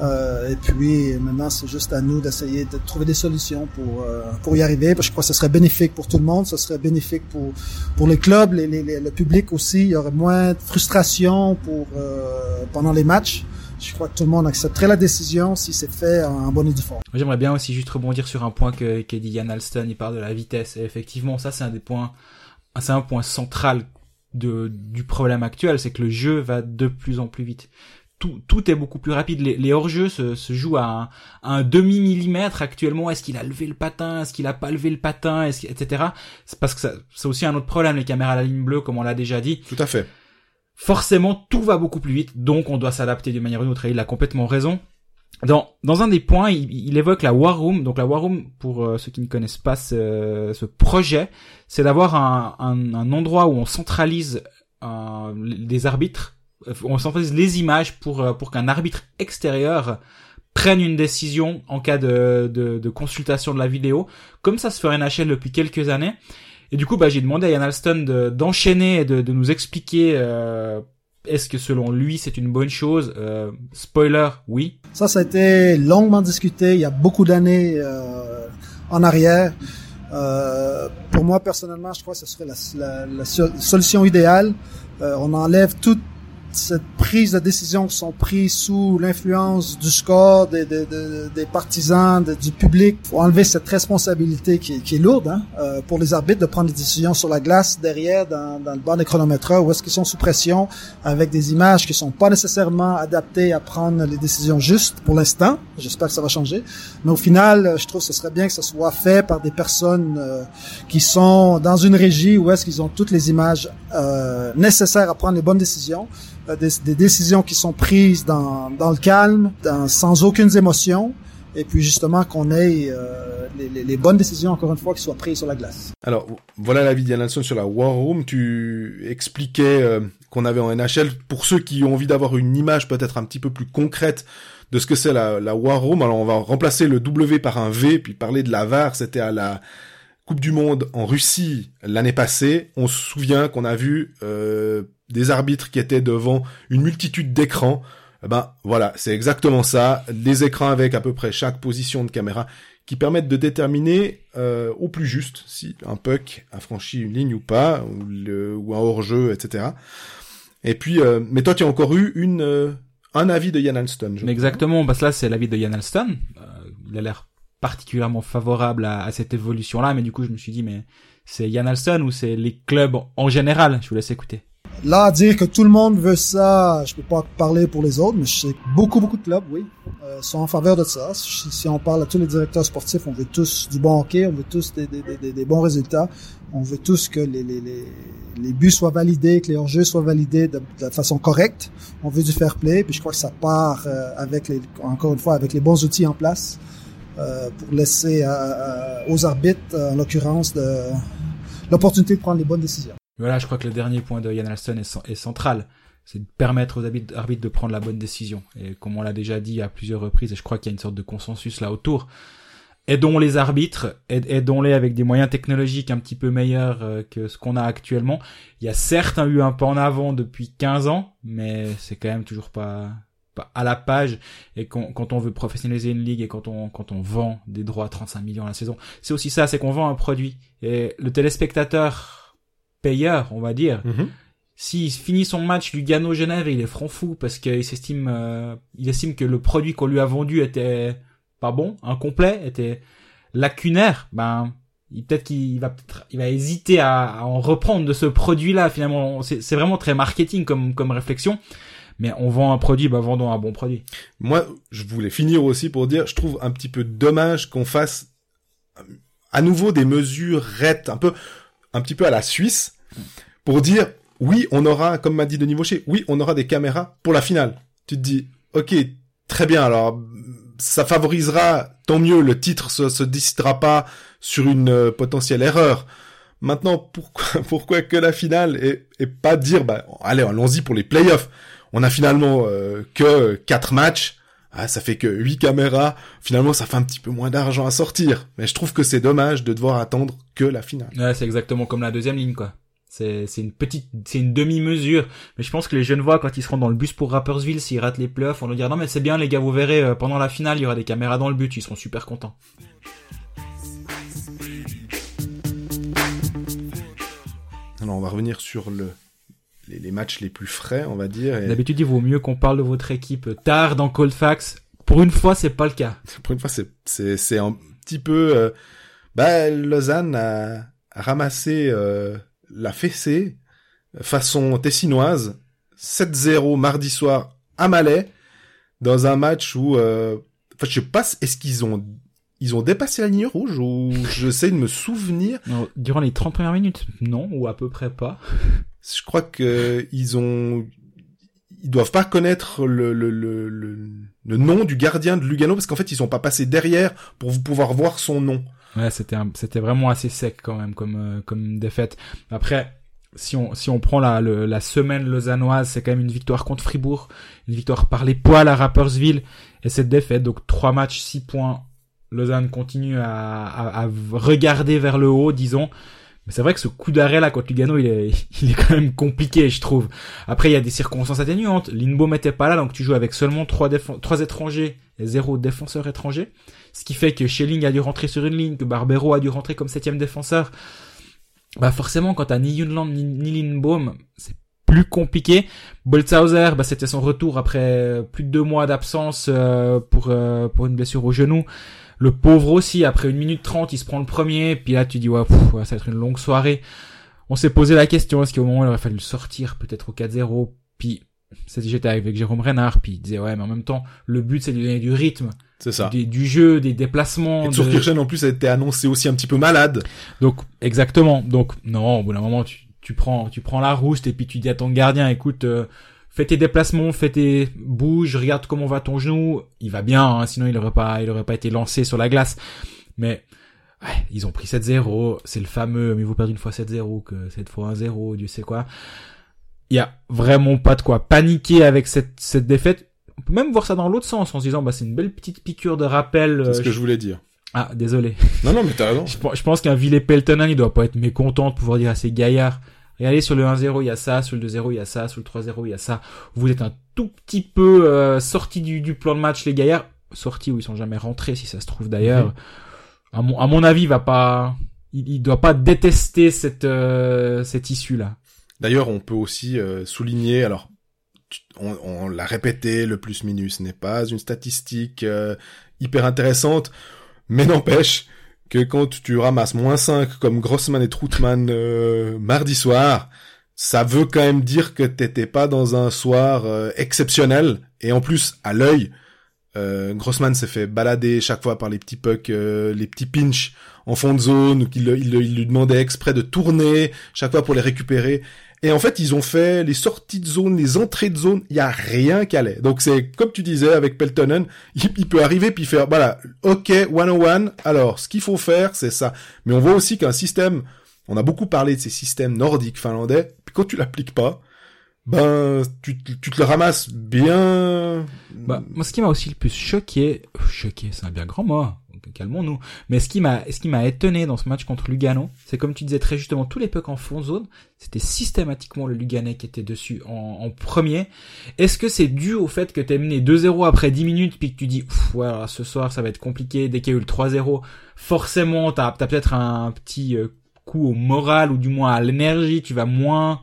Euh, et puis maintenant, c'est juste à nous d'essayer de trouver des solutions pour euh, pour y arriver. Parce que je crois que ce serait bénéfique pour tout le monde, ce serait bénéfique pour pour les clubs, les, les, le public aussi. Il y aurait moins de frustration pour euh, pendant les matchs. Je crois que tout le monde accepterait la décision si c'est fait en bonne et due forme. J'aimerais bien aussi juste rebondir sur un point que qu'a dit Yann Alston. Il parle de la vitesse. Et effectivement, ça c'est un des points, c'est un point central de, du problème actuel, c'est que le jeu va de plus en plus vite tout, tout est beaucoup plus rapide. Les, les hors-jeux se, se jouent à un, un demi millimètre actuellement. Est-ce qu'il a levé le patin? Est-ce qu'il a pas levé le patin? Est-ce etc. C'est parce que c'est aussi un autre problème les caméras à la ligne bleue, comme on l'a déjà dit. Tout à fait. Forcément, tout va beaucoup plus vite, donc on doit s'adapter d'une manière ou d'une autre. il a complètement raison. Dans, dans un des points, il, il évoque la War Room. Donc la War Room, pour euh, ceux qui ne connaissent pas ce, projet, c'est d'avoir un, un, endroit où on centralise euh, des arbitres on centralise les images pour euh, pour qu'un arbitre extérieur prenne une décision en cas de, de, de, consultation de la vidéo, comme ça se fait en NHL depuis quelques années. Et du coup, bah, j'ai demandé à Yann Alston d'enchaîner et de, de, nous expliquer euh, est-ce que selon lui c'est une bonne chose. Euh, spoiler, oui. Ça, ça a été longuement discuté il y a beaucoup d'années euh, en arrière. Euh, pour moi, personnellement, je crois que ce serait la, la, la solution idéale. Euh, on enlève toute cette prise de décision qui sont prises sous l'influence du score, des, des, des, partisans, du public. faut enlever cette responsabilité qui, qui est lourde hein, euh, pour les arbitres de prendre des décisions sur la glace derrière dans, dans le banc des chronométreurs où est-ce qu'ils sont sous pression avec des images qui sont pas nécessairement adaptées à prendre les décisions justes pour l'instant. J'espère que ça va changer. Mais au final, je trouve que ce serait bien que ce soit fait par des personnes euh, qui sont dans une régie où est-ce qu'ils ont toutes les images euh, nécessaires à prendre les bonnes décisions. Euh, des, des, décisions qui sont prises dans, dans le calme, dans, sans aucune émotion, et puis justement qu'on ait euh, les, les, bonnes décisions, encore une fois, qui soient prises sur la glace. Alors, voilà l'avis d'Ian sur la War Room. Tu expliquais euh, qu'on avait en NHL, pour ceux qui ont envie d'avoir une image peut-être un petit peu plus concrète de ce que c'est la, la War Room, alors on va remplacer le W par un V, puis parler de la VAR, c'était à la Coupe du Monde en Russie l'année passée. On se souvient qu'on a vu... Euh, des arbitres qui étaient devant une multitude d'écrans. Eh ben voilà, c'est exactement ça. Des écrans avec à peu près chaque position de caméra qui permettent de déterminer euh, au plus juste si un puck a franchi une ligne ou pas, ou, le, ou un hors-jeu, etc. Et puis, euh, mais toi, tu as encore eu une euh, un avis de Yann Alston. Exactement, parce que là, c'est l'avis de Yann Alston. il a l'air particulièrement favorable à, à cette évolution-là, mais du coup, je me suis dit, mais c'est Yann Alston ou c'est les clubs en général? Je vous laisse écouter. Là, dire que tout le monde veut ça, je peux pas parler pour les autres, mais je sais que beaucoup, beaucoup de clubs, oui, euh, sont en faveur de ça. Si, on parle à tous les directeurs sportifs, on veut tous du bon hockey, on veut tous des, des, des, des bons résultats, on veut tous que les, les, les, les buts soient validés, que les hors-jeux soient validés de, de, façon correcte. On veut du fair play, puis je crois que ça part euh, avec, les, encore une fois, avec les bons outils en place pour laisser aux arbitres, en l'occurrence, l'opportunité de prendre les bonnes décisions. Voilà, je crois que le dernier point de Yann Alston est, central. C'est de permettre aux arbitres de prendre la bonne décision. Et comme on l'a déjà dit à plusieurs reprises, et je crois qu'il y a une sorte de consensus là autour, aidons les arbitres, aidons-les avec des moyens technologiques un petit peu meilleurs euh, que ce qu'on a actuellement. Il y a certes eu un pas en avant depuis 15 ans, mais c'est quand même toujours pas à la page. Et quand, quand, on veut professionnaliser une ligue et quand on, quand on vend des droits à 35 millions à la saison, c'est aussi ça, c'est qu'on vend un produit. Et le téléspectateur payeur, on va dire. Mm S'il finit son match Lugano-Genève et il est franc fou parce qu'il s'estime, euh, il estime que le produit qu'on lui a vendu était pas bon, incomplet, était lacunaire, ben peut-être qu'il va il va hésiter à, en reprendre de ce produit-là. Finalement, c'est vraiment très marketing comme comme réflexion. Mais on vend un produit, ben vendons un bon produit. Moi, je voulais finir aussi pour dire, je trouve un petit peu dommage qu'on fasse à nouveau des mesures raides, un peu un petit peu à la Suisse pour dire oui, on aura, comme m'a dit Denis Vaucher, oui, on aura des caméras pour la finale. Tu te dis, ok, très bien, alors ça favorisera, tant mieux, le titre se, se décidera pas sur une euh, potentielle erreur. Maintenant, pourquoi, pourquoi que la finale et, et pas dire, bah, allez, allons-y pour les playoffs. On a finalement euh, que quatre matchs. Ah, ça fait que huit caméras. Finalement, ça fait un petit peu moins d'argent à sortir. Mais je trouve que c'est dommage de devoir attendre que la finale. Ouais, c'est exactement comme la deuxième ligne, quoi. C'est, c'est une petite, c'est une demi-mesure. Mais je pense que les jeunes voix, quand ils seront dans le bus pour Rappersville, s'ils ratent les playoffs, on leur dire non mais c'est bien les gars, vous verrez, euh, pendant la finale, il y aura des caméras dans le but, ils seront super contents. Alors on va revenir sur le, les, matchs les plus frais, on va dire. D'habitude, il vaut mieux qu'on parle de votre équipe tard dans Coldfax. Pour une fois, c'est pas le cas. Pour une fois, c'est, c'est, c'est un petit peu, euh, bah, Lausanne a, ramassé, euh, la fessée façon tessinoise 7-0 mardi soir à Malais dans un match où euh, enfin je sais pas est-ce qu'ils ont ils ont dépassé la ligne rouge ou j'essaie de me souvenir durant les 30 premières minutes non ou à peu près pas je crois que ils ont ils doivent pas connaître le, le, le, le, nom du gardien de Lugano parce qu'en fait ils sont pas passés derrière pour pouvoir voir son nom Ouais, c'était c'était vraiment assez sec quand même comme euh, comme défaite. Après, si on si on prend la la semaine lausannoise, c'est quand même une victoire contre Fribourg, une victoire par les poils à Rappersville et cette défaite. Donc trois matchs, six points. Lausanne continue à, à, à regarder vers le haut, disons. Mais c'est vrai que ce coup d'arrêt là contre Lugano, il est, quand même compliqué, je trouve. Après, il y a des circonstances atténuantes. Lindbaum n'était pas là, donc tu joues avec seulement trois, trois étrangers et zéro défenseur étranger. Ce qui fait que Schelling a dû rentrer sur une ligne, que Barbero a dû rentrer comme septième défenseur. Bah forcément, quand t'as ni Yunland ni, ni c'est plus compliqué. Boltzhauser, bah, c'était son retour après plus de deux mois d'absence euh, euh, pour une blessure au genou. Le pauvre aussi, après une minute trente, il se prend le premier, puis là tu dis ouais, pff, ouais, ça va être une longue soirée. On s'est posé la question, est-ce qu'au moment où il aurait fallu le sortir, peut-être au 4-0, puis j'étais avec Jérôme Renard, puis il disait ouais, mais en même temps, le but c'est de lui donner du rythme, C'est ça. du jeu, des déplacements. Et de- Turkirchen, en plus, a été annoncé aussi un petit peu malade. Donc exactement. Donc non, au bout d'un moment tu, tu prends tu prends la rouste et puis tu dis à ton gardien écoute euh, fais tes déplacements, fais tes bouge, regarde comment va ton genou, il va bien hein, sinon il aurait pas il aurait pas été lancé sur la glace. Mais ouais, ils ont pris 7-0, c'est le fameux mais vous perdez une fois 7-0 que cette fois 1-0, Dieu sait quoi. Il y a vraiment pas de quoi paniquer avec cette cette défaite. On peut même voir ça dans l'autre sens en se disant bah c'est une belle petite piqûre de rappel. C'est ce euh, que je voulais dire. Ah désolé. Non, non, mais t'as raison. Je, pense- je pense qu'un Ville Peltonen, il doit pas être mécontent de pouvoir dire à ses gaillards, regardez, sur le 1-0, il y a ça, sur le 2-0, il y a ça, sur le 3-0, il y a ça. Vous êtes un tout petit peu euh, sorti du, du plan de match, les gaillards. Sortis où ils sont jamais rentrés, si ça se trouve d'ailleurs. À, mon, à mon avis, il va pas... Il, il doit pas détester cette, euh, cette issue-là. D'ailleurs, on peut aussi euh, souligner, alors, on, on l'a répété, le plus-minus n'est pas une statistique euh, hyper intéressante, mais n'empêche que quand tu ramasses moins 5 comme Grossman et Troutman euh, mardi soir, ça veut quand même dire que t'étais pas dans un soir euh, exceptionnel, et en plus, à l'œil, euh, Grossman s'est fait balader chaque fois par les petits pucks, les petits pinch en fond de zone, qu'il lui demandait exprès de tourner chaque fois pour les récupérer. Et en fait, ils ont fait les sorties de zone, les entrées de zone, il y a rien qui allait. Donc c'est comme tu disais avec Peltonen, il, peut arriver puis faire voilà, OK 101. Alors, ce qu'il faut faire, c'est ça. Mais on voit aussi qu'un système, on a beaucoup parlé de ces systèmes nordiques finlandais, puis quand tu l'appliques pas, ben tu, te- le ramasses bien Bah, moi, ce qui m'a aussi le plus choqué, choqué, c'est un bien grand mot, calmons-nous, mais ce qui m'a, ce qui m'a étonné dans ce match contre Lugano, c'est comme tu disais très justement, tous les pucks en fond zone, c'était systématiquement le Luganais qui était dessus en, premier. Est-ce que c'est dû au fait que t'es mené 2-0 après 10 minutes, puis que tu dis, Ouf, ce soir, ça va être compliqué, dès qu'il y a eu le 3-0, forcément, t'as, t'as peut-être un petit euh, coup au moral, ou du moins à l'énergie, tu vas moins,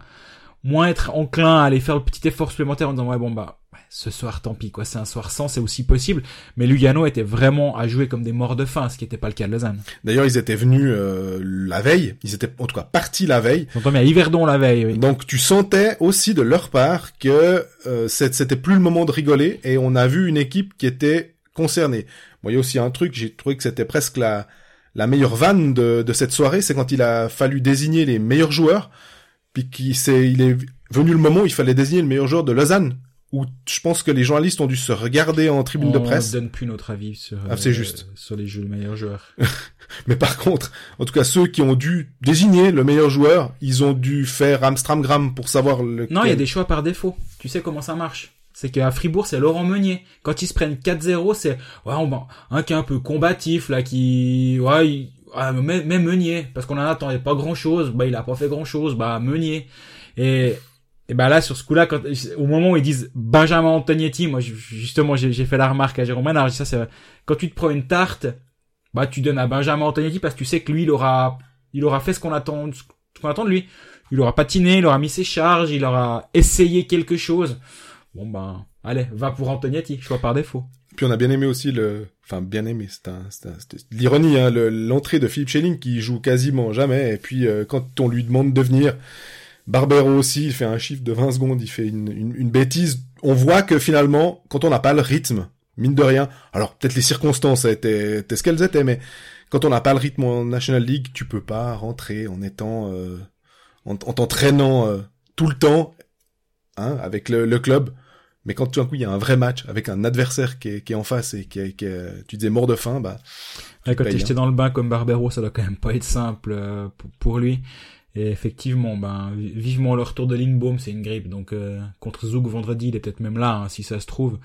moins être enclin à aller faire le petit effort supplémentaire en disant, ouais, bon, bah, ce soir, tant pis, quoi. C'est un soir sans, c'est aussi possible. Mais Lugano était vraiment à jouer comme des morts de faim, ce qui n'était pas le cas de Lausanne. D'ailleurs, ils étaient venus euh, la veille, ils étaient en tout cas partis la veille. J'entends bien Yverdon la veille, oui. Donc tu sentais aussi de leur part que euh, c'est- c'était plus le moment de rigoler et on a vu une équipe qui était concernée. Bon, il y a aussi un truc, j'ai trouvé que c'était presque la la meilleure vanne de, de cette soirée, c'est quand il a fallu désigner les meilleurs joueurs, puis qu'il s'est il est venu le moment où il fallait désigner le meilleur joueur de Lausanne, où je pense que les journalistes ont dû se regarder en tribune de On presse. donne plus notre avis sur, Ah, c'est juste. sur les jeux de meilleurs joueurs. Mais par contre, en tout cas, ceux qui ont dû désigner le meilleur joueur, ils ont dû faire Amstramgram pour savoir le. Non, il y a des choix par défaut. Tu sais comment ça marche. C'est qu'à Fribourg, c'est Laurent Meunier. Quand ils se prennent 4-0, c'est ouais, on, un qui est un peu combatif là, qui ouais, il- Meunier, parce qu'on en attendait pas grand chose. Bah, il a pas fait grand chose. Bah, Meunier. Et et bah là, sur ce coup-là, quand au moment où ils disent Benjamin Antognetti, moi justement, j'ai fait la remarque à Jérôme Ménard. Ça, c'est quand tu te prends une tarte, bah tu donnes à Benjamin Antognetti parce que tu sais que lui, il aura, il aura fait ce qu'on attend, ce qu'on attend de lui. Il aura patiné, il aura mis ses charges, il aura essayé quelque chose. Bon ben, allez, va pour Antognetti, choix par défaut. Puis on a bien aimé aussi le, enfin bien aimé, c'est un, un- l'ironie, hein, le- l'entrée de Philippe Schelling qui joue quasiment jamais. Et puis euh, quand on lui demande de venir, Barbero aussi, il fait un chiffre de 20 secondes, il fait une, une, une bêtise. On voit que finalement, quand on n'a pas le rythme, mine de rien, alors peut-être les circonstances étaient, étaient ce qu'elles étaient, mais quand on n'a pas le rythme en National League, tu peux pas rentrer en étant, euh, en, en t'entraînant euh, tout le temps, hein, avec le, le club. Mais quand tout d'un coup il y a un vrai match avec un adversaire qui est, qui est en face et qui est, qui est- tu disais mort de faim, bah Ouais, quand payes, t'es jeté dans le bain comme Barbero, ça doit quand même pas être simple euh, pour, pour lui. Et effectivement, ben vi- vivement le retour de Lindbaum, c'est une grippe. Donc euh, contre Zug vendredi, il est peut-être même là, hein, si ça se trouve.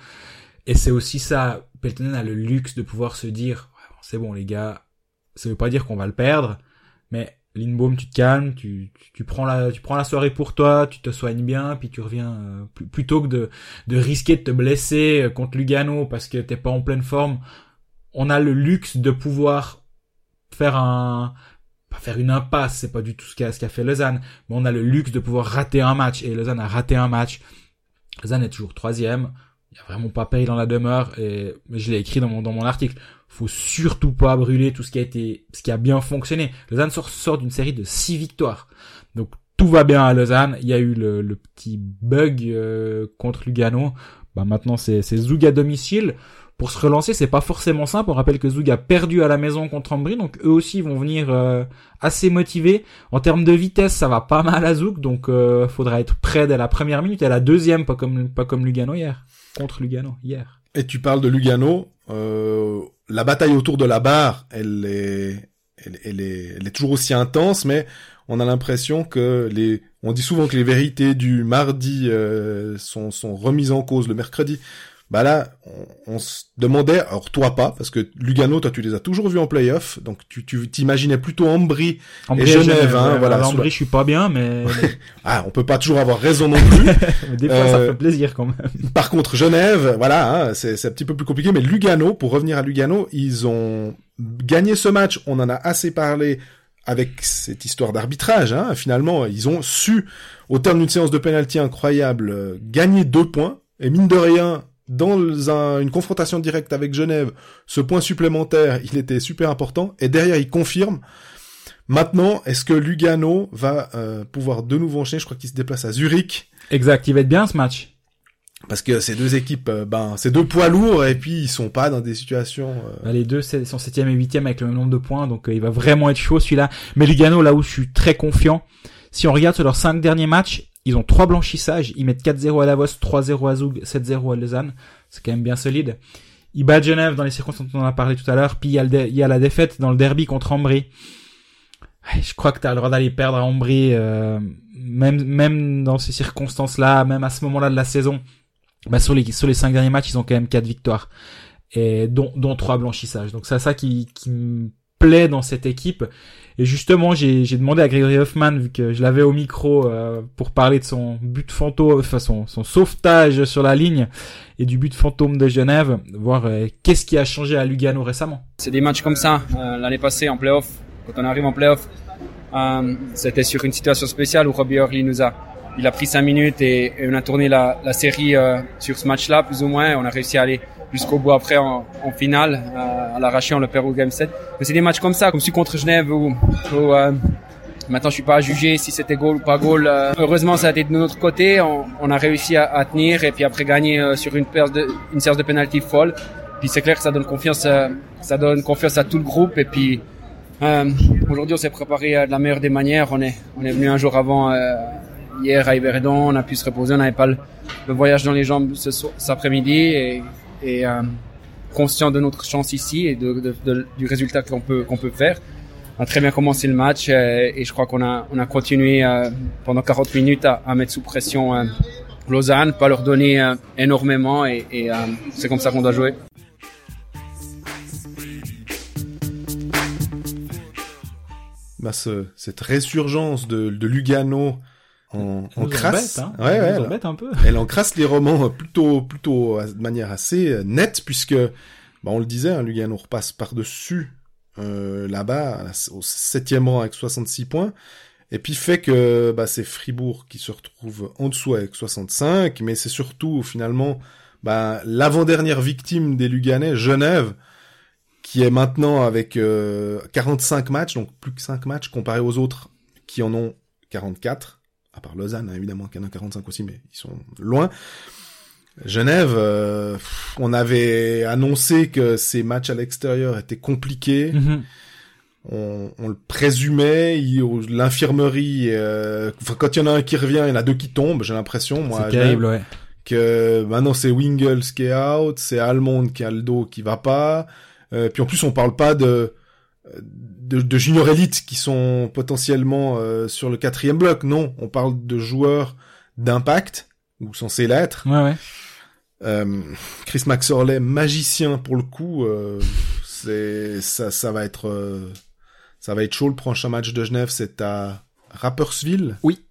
Et c'est aussi ça, Peltonen a le luxe de pouvoir se dire, c'est bon les gars, ça veut pas dire qu'on va le perdre, mais Lindbaum, tu te calmes, tu, tu, tu, prends la, tu prends la soirée pour toi, tu te soignes bien, puis tu reviens euh, plutôt que de, de risquer de te blesser euh, contre Lugano parce que t'es pas en pleine forme. On a le luxe de pouvoir faire un, pas faire une impasse, c'est pas du tout ce qu'a, fait Lausanne, mais on a le luxe de pouvoir rater un match et Lausanne a raté un match. Lausanne est toujours troisième. Il y a vraiment pas payé dans la demeure et je l'ai écrit dans mon, article faut surtout pas brûler tout ce qui a été, ce qui a bien fonctionné. Lausanne sort, sort d'une série de six victoires. Donc tout va bien à Lausanne. Il y a eu le, petit bug euh, contre Lugano. Bah maintenant c'est c'est Zug à domicile. Pour se relancer, c'est pas forcément simple. On rappelle que Zug a perdu à la maison contre Ambry, donc eux aussi vont venir euh, assez motivés. En termes de vitesse, ça va pas mal à Zug, donc euh, faudra être prêt dès la première minute et à la deuxième, pas comme pas comme Lugano hier, contre Lugano hier. Et tu parles de Lugano. Euh, la bataille autour de la barre, elle est, elle, est, elle est toujours aussi intense, mais on a l'impression que les, on dit souvent que les vérités du mardi euh, sont, sont remises en cause le mercredi. Bah là, on, se demandait, alors toi pas, parce que Lugano, toi tu les as toujours vus en playoff, donc tu tu t'imaginais plutôt Ambry, et Genève, hein, voilà. Ambry, je suis pas bien, mais ah, on peut pas toujours avoir raison non plus. Des fois, ça euh, fait plaisir quand même. Par contre, Genève, voilà, hein, c'est c'est un petit peu plus compliqué, mais Lugano, pour revenir à Lugano, ils ont gagné ce match. On en a assez parlé avec cette histoire d'arbitrage. Hein, finalement, ils ont su, au terme d'une séance de pénalty incroyable, euh, gagner deux points. Et mine de rien, dans un, une confrontation directe avec Genève, ce point supplémentaire, il était super important. Et derrière, il confirme. Maintenant, est-ce que Lugano va euh, pouvoir de nouveau enchaîner? Je crois qu'il se déplace à Zurich. Exact, il va être bien ce match. Parce que ces deux équipes, euh, ben, c'est deux poids lourds et puis ils sont pas dans des situations. Euh... Bah, les deux sont septième et huitième avec le même nombre de points, donc euh, il va vraiment être chaud celui-là. Mais Lugano, là où je suis très confiant, si on regarde sur leurs cinq derniers matchs, ils ont trois blanchissages. Ils mettent 4-0 à Davos, 3-0 à Zug, 7-0 à Lausanne. C'est quand même bien solide. Ils battent Genève dans les circonstances dont on a parlé tout à l'heure. Puis il y, a la défaite dans le derby contre Ambry. Je crois que tu as le droit d'aller perdre à Ambry, euh, même même dans ces circonstances-là, même à ce moment-là de la saison. Bah sur les sur les cinq derniers matchs, ils ont quand même quatre victoires et dont dont trois blanchissages. Donc c'est ça qui qui me plaît dans cette équipe et justement, j'ai demandé à Gregory Hoffman, vu que je l'avais au micro, euh, pour parler de son but fantôme, enfin son, sauvetage sur la ligne et du but fantôme de Genève, voir euh, qu'est-ce qui a changé à Lugano récemment. C'est des matchs comme ça. Euh, l'année passée en playoff, quand on arrive en playoff, c'était sur une situation spéciale où Robbie Hurley nous a il a pris cinq minutes et, et, on a tourné la, la série sur ce match-là, plus ou moins. On a réussi à aller jusqu'au bout après en, finale, à, à l'arraché, on le perd au game 7. Mais c'est des matchs comme ça, comme celui contre Genève où, où euh, maintenant je suis pas à juger si c'était goal ou pas goal. Euh, heureusement, ça a été de notre côté, on, a réussi à, tenir et puis après gagner euh, sur une, de, une séance de penalty folle. Puis c'est clair que ça donne confiance, ça donne confiance à tout le groupe et puis euh, aujourd'hui on s'est préparé de la meilleure des manières. On est, on est venu un jour avant hier à Yverdon, on a pu se reposer, on n'avait pas le, voyage dans les jambes ce, cet après-midi et euh, conscient de notre chance ici et du résultat qu'on peut qu'on peut faire. On a très bien commencé le match euh, et je crois qu'on a on a continué euh, pendant 40 minutes à, mettre sous pression euh, Lausanne, pas leur donner euh, énormément et, et c'est comme ça qu'on doit jouer. Bah, ce, cette résurgence de, de Lugano on, on crasse, hein. ouais, ouais, elle, un peu. elle encrasse les romans plutôt, plutôt de manière assez euh, nette, puisque, bah, on le disait, hein, Lugano repasse par-dessus euh, là-bas, au septième rang avec 66 points, et puis fait que bah, c'est Fribourg qui se retrouve en dessous avec 65, mais c'est surtout finalement bah, l'avant-dernière victime des Luganais, Genève, qui est maintenant avec euh, 45 matchs, donc plus que 5 matchs comparé aux autres qui en ont 44 à part Lausanne, hein, évidemment, qui en a 45 aussi, mais ils sont loin. Genève, euh, on avait annoncé que ces matchs à l'extérieur étaient compliqués. Mhm. on, on, le présumait. L'infirmerie, euh, quand il y en a un qui revient, il y en a deux qui tombent. J'ai l'impression, moi. C'est terrible, ouais. Que maintenant c'est Wingles qui est out, c'est Almond qui a le dos qui va pas. Euh, puis en plus, on parle pas de de, de junior élite qui sont potentiellement euh, sur le quatrième bloc. Non, on parle de joueurs d'impact ou censés l'être. Ouais, ouais. Euh, Chris Maxorley, magicien pour le coup, euh, c'est ça, ça va être, euh, Ça va être chaud le prochain match de Genève, c'est à Rapperswil. Oui.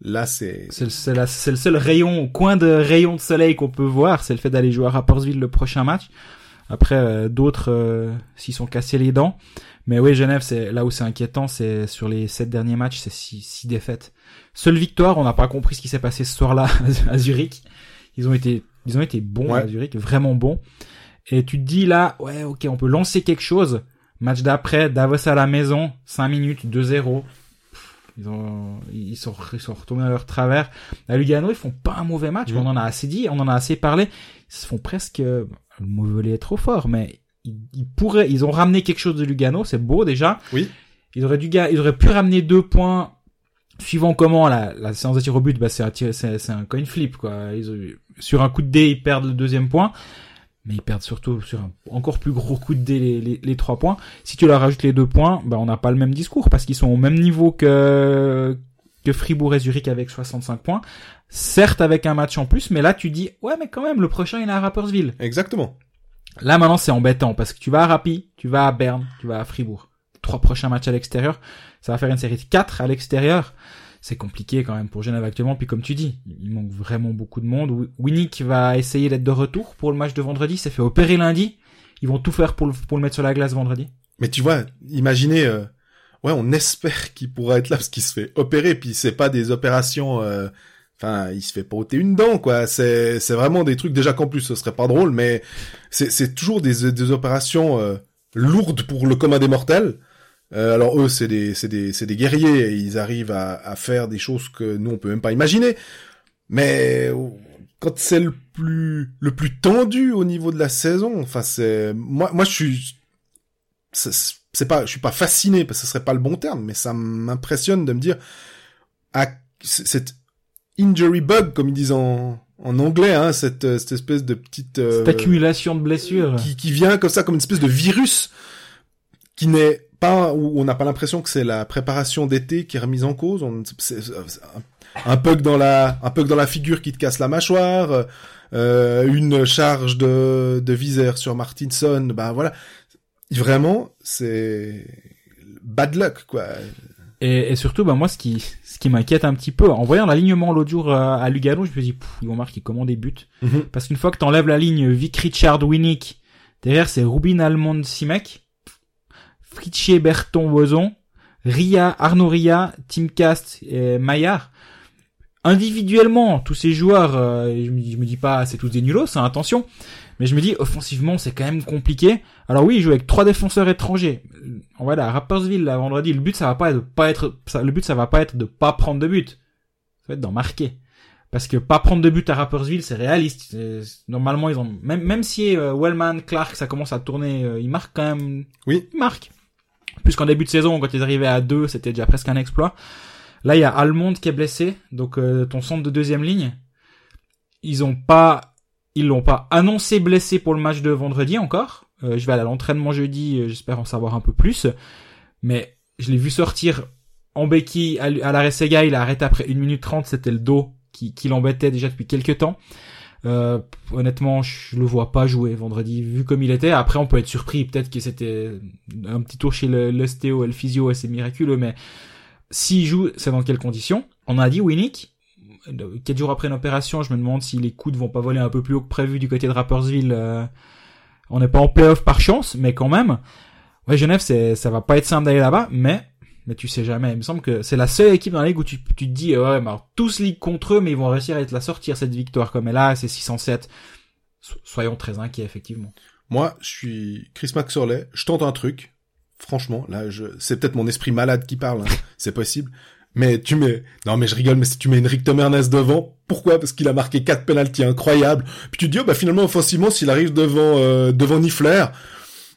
Là, c'est... C'est le, le seul rayon, coin de rayon de soleil qu'on peut voir, c'est le fait d'aller jouer à Rapperswil le prochain match. Après, euh, d'autres euh, s'y sont cassés les dents. Mais oui, Genève, c'est là où c'est inquiétant, c'est sur les sept derniers matchs, c'est six, six défaites. Seule victoire, on n'a pas compris ce qui s'est passé ce soir-là à Zurich. Ils ont été, ils ont été bons Ouais. à Zurich, vraiment bons. Et tu te dis là, ouais, ok, on peut lancer quelque chose. Match d'après, Davos à la maison, 5 minutes, 2-0. Ils ont, ils sont, ils sont retournés à leur travers. À Lugano, ils font pas un mauvais match, mais on en a assez dit, on en a assez parlé. Ils se font presque, le mauvais est trop fort, mais ils, ils pourraient, ils ont ramené quelque chose de Lugano, c'est beau déjà. Oui. Ils auraient dû, ils auraient pu ramener deux points. Suivant comment la, la séance de tir au but, bah c'est un, c'est, c'est un coin flip quoi. Ils ont- sur un coup de dé, ils perdent le deuxième point, mais ils perdent surtout sur un encore plus gros coup de dé les, les, les trois points. Si tu leur rajoutes les deux points, bah on n'a pas le même discours parce qu'ils sont au même niveau que que Fribourg et Zurich avec 65 points. Certes avec un match en plus, mais là tu dis ouais mais quand même le prochain il est à Rapperswil. Exactement. Là maintenant c'est embêtant parce que tu vas à Rapi, tu vas à Berne, tu vas à Fribourg. Trois prochains matchs à l'extérieur, ça va faire une série de quatre à l'extérieur. C'est compliqué quand même pour Genève actuellement. Puis comme tu dis, il manque vraiment beaucoup de monde. Wi- Winnick va essayer d'être de retour pour le match de vendredi. Ça fait opérer lundi. Ils vont tout faire pour le, pour le mettre sur la glace vendredi. Mais tu vois, imaginez, euh, ouais, on espère qu'il pourra être là parce qu'il se fait opérer, puis c'est pas des opérations, euh, enfin, il se fait ôter une dent, quoi. C'est, c'est vraiment des trucs déjà qu'en plus ce serait pas drôle, mais c'est, c'est toujours des, des opérations euh, lourdes pour le commun des mortels. Euh, alors eux, c'est des, c'est des, c'est des guerriers et ils arrivent à, à faire des choses que nous on peut même pas imaginer. Mais quand c'est le plus, le plus tendu au niveau de la saison, enfin c'est, moi, moi je suis c'est pas, je suis pas fasciné parce que ce serait pas le bon terme, mais ça m'impressionne de me dire, à c- cette injury bug, comme ils disent en, en anglais, hein, cette, euh, cette espèce de petite, euh, Cette accumulation de blessures. qui, qui vient comme ça, comme une espèce de virus, qui n'est pas, où on n'a pas l'impression que c'est la préparation d'été qui est remise en cause. On, c'est, c'est un, un bug dans la, un bug dans la figure qui te casse la mâchoire, euh, une charge de, de visère sur Martinson, ben voilà. Vraiment, c'est bad luck, quoi. Et, et surtout, bah moi, ce qui, ce qui m'inquiète un petit peu, en voyant l'alignement l'autre jour euh, à Lugano, je me dis, Pff, ils vont marquer comment des buts. Mhm. Parce qu'une fois que t'enlèves la ligne Vic Richard Winnick, derrière c'est Rubin Almond Simek, Fritché Berton Boson, Ria, Arnaud Ria, Tim Cast et Maillard. Individuellement, tous ces joueurs, euh, je, me je me dis pas c'est tous des nulos, c'est attention. Mais je me dis offensivement c'est quand même compliqué. Alors oui, ils jouent avec trois défenseurs étrangers. Voilà, à Rapperswil là vendredi, le but ça va pas être de pas être ça, le but ça va pas être de pas prendre de but. Ça va être d'en marquer. Parce que pas prendre de but à Rapperswil, c'est réaliste. Normalement, ils ont même même si euh, Wellman, Clark, ça commence à tourner, euh, ils marquent quand même. Oui. Ils marquent. Puisqu'en début de saison, quand ils arrivaient à deux, c'était déjà presque un exploit. Là, il y a Almond qui est blessé, donc euh, ton centre de deuxième ligne. Ils ont pas, ils l'ont pas annoncé blessé pour le match de vendredi encore. Euh, je vais aller à l'entraînement jeudi, euh, j'espère en savoir un peu plus. Mais je l'ai vu sortir en béquille à, l'arrêt Sega, il a arrêté après 1 minute 30, c'était le dos qui, l'embêtait déjà depuis quelques temps. Euh, honnêtement, je le vois pas jouer vendredi, vu comme il était. Après, on peut être surpris, peut-être que c'était un petit tour chez le- l'ostéo et le physio et c'est miraculeux, mais s'il joue, c'est dans quelles conditions? On a dit Winnick, quatre jours après une opération, je me demande si les coudes vont pas voler un peu plus haut que prévu du côté de Rappersville. euh, on n'est pas en playoff par chance, mais quand même. Ouais, Genève, c'est, ça va pas être simple d'aller là-bas, mais, mais tu sais jamais. Il me semble que c'est la seule équipe dans la ligue où tu, tu te dis, euh, ouais, mais tous ligue contre eux, mais ils vont réussir à te la sortir, cette victoire. Comme et là, c'est 607. So- soyons très inquiets, effectivement. Moi, je suis Chris Maxorley, je tente un truc. Franchement, là, je, c'est peut-être mon esprit malade qui parle, hein. c'est possible. Mais tu mets, non mais je rigole, mais si tu mets Henrik Tom Ernest devant, pourquoi? Parce qu'il a marqué quatre pénalties incroyables. Puis tu te dis, oh, bah finalement offensivement, s'il arrive devant euh, devant Nifler,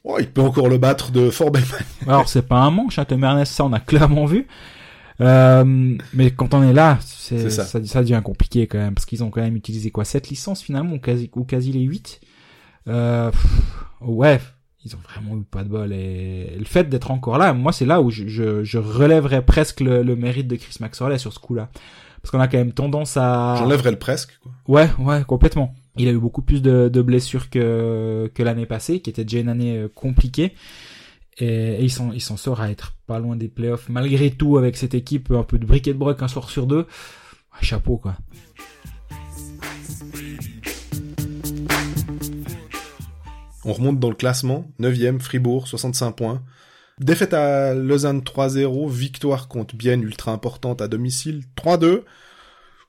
oh, il peut encore le battre de fort belle. Alors, c'est pas un manche, hein, Tom Ernest, ça, on a clairement vu. Euh, mais quand on est là, c'est, C'est ça. ça. Ça, devient compliqué quand même, parce qu'ils ont quand même utilisé quoi, sept licences finalement, ou quasi, ou quasi les huit. Euh, pff, ouais, ils ont vraiment eu pas de bol. Et le fait d'être encore là, moi, c'est là où je, je, je relèverais presque le, le mérite de Chris Maxwell sur ce coup-là. Parce qu'on a quand même tendance à... J'enlèverais le presque. Quoi. Ouais, ouais, complètement. Il a eu beaucoup plus de, de blessures que, que l'année passée, qui était déjà une année euh, compliquée. Et, et il s'en il s'en sort à être pas loin des playoffs malgré tout avec cette équipe un peu de briquet de broc un soir sur deux. Chapeau quoi. On remonte dans le classement, 9e, Fribourg, 65 points. Défaite à Lausanne 3-0, victoire contre Bienne ultra importante à domicile 3-2.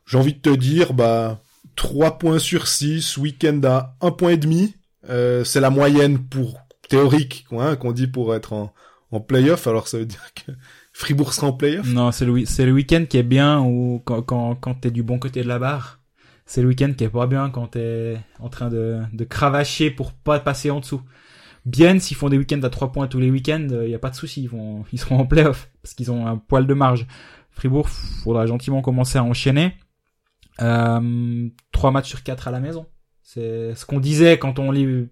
J'ai envie de te dire, bah, 3 points sur 6, week-end à 1 point et demi. Euh, c'est la moyenne pour théorique, hein, qu'on dit pour être en, en playoff. Alors ça veut dire que Fribourg sera en playoff? Non, c'est le, c'est le week-end qui est bien ou quand, quand, quand t'es du bon côté de la barre. C'est le week-end qui est pas bien quand t'es en train de, de cravacher pour pas passer en dessous. Bien, s'ils font des week-ends à 3 points tous les week-ends, il y a pas de souci, ils vont, ils seront en playoff parce qu'ils ont un poil de marge. Fribourg, faudra gentiment commencer à enchaîner. Euh, 3 matchs sur 4 à la maison. C'est ce qu'on disait quand on les,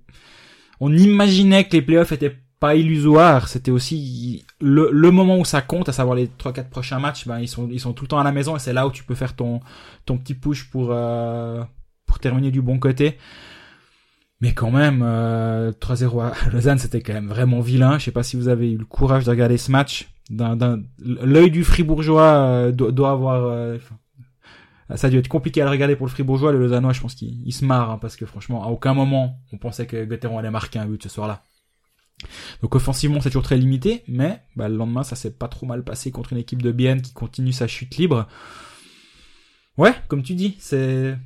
on imaginait que les playoffs étaient pas illusoires. C'était aussi le, le moment où ça compte, à savoir les 3-4 prochains matchs, ben, ils sont, ils sont tout le temps à la maison et c'est là où tu peux faire ton, ton petit push pour, euh, pour terminer du bon côté. Mais quand même, euh, 3-0 à Lausanne, c'était quand même vraiment vilain. Je sais pas si vous avez eu le courage de regarder ce match. L'œil du Fribourgeois euh, doit, doit avoir, euh, ça a dû être compliqué à le regarder pour le Fribourgeois. Le Lausannois, je pense qu'il il se marre hein, parce que franchement, à aucun moment on pensait que Gauthieron allait marquer un but ce soir-là. Donc offensivement, c'est toujours très limité, mais bah, le lendemain, ça s'est pas trop mal passé contre une équipe de Bienne qui continue sa chute libre. Ouais, comme tu dis, c'est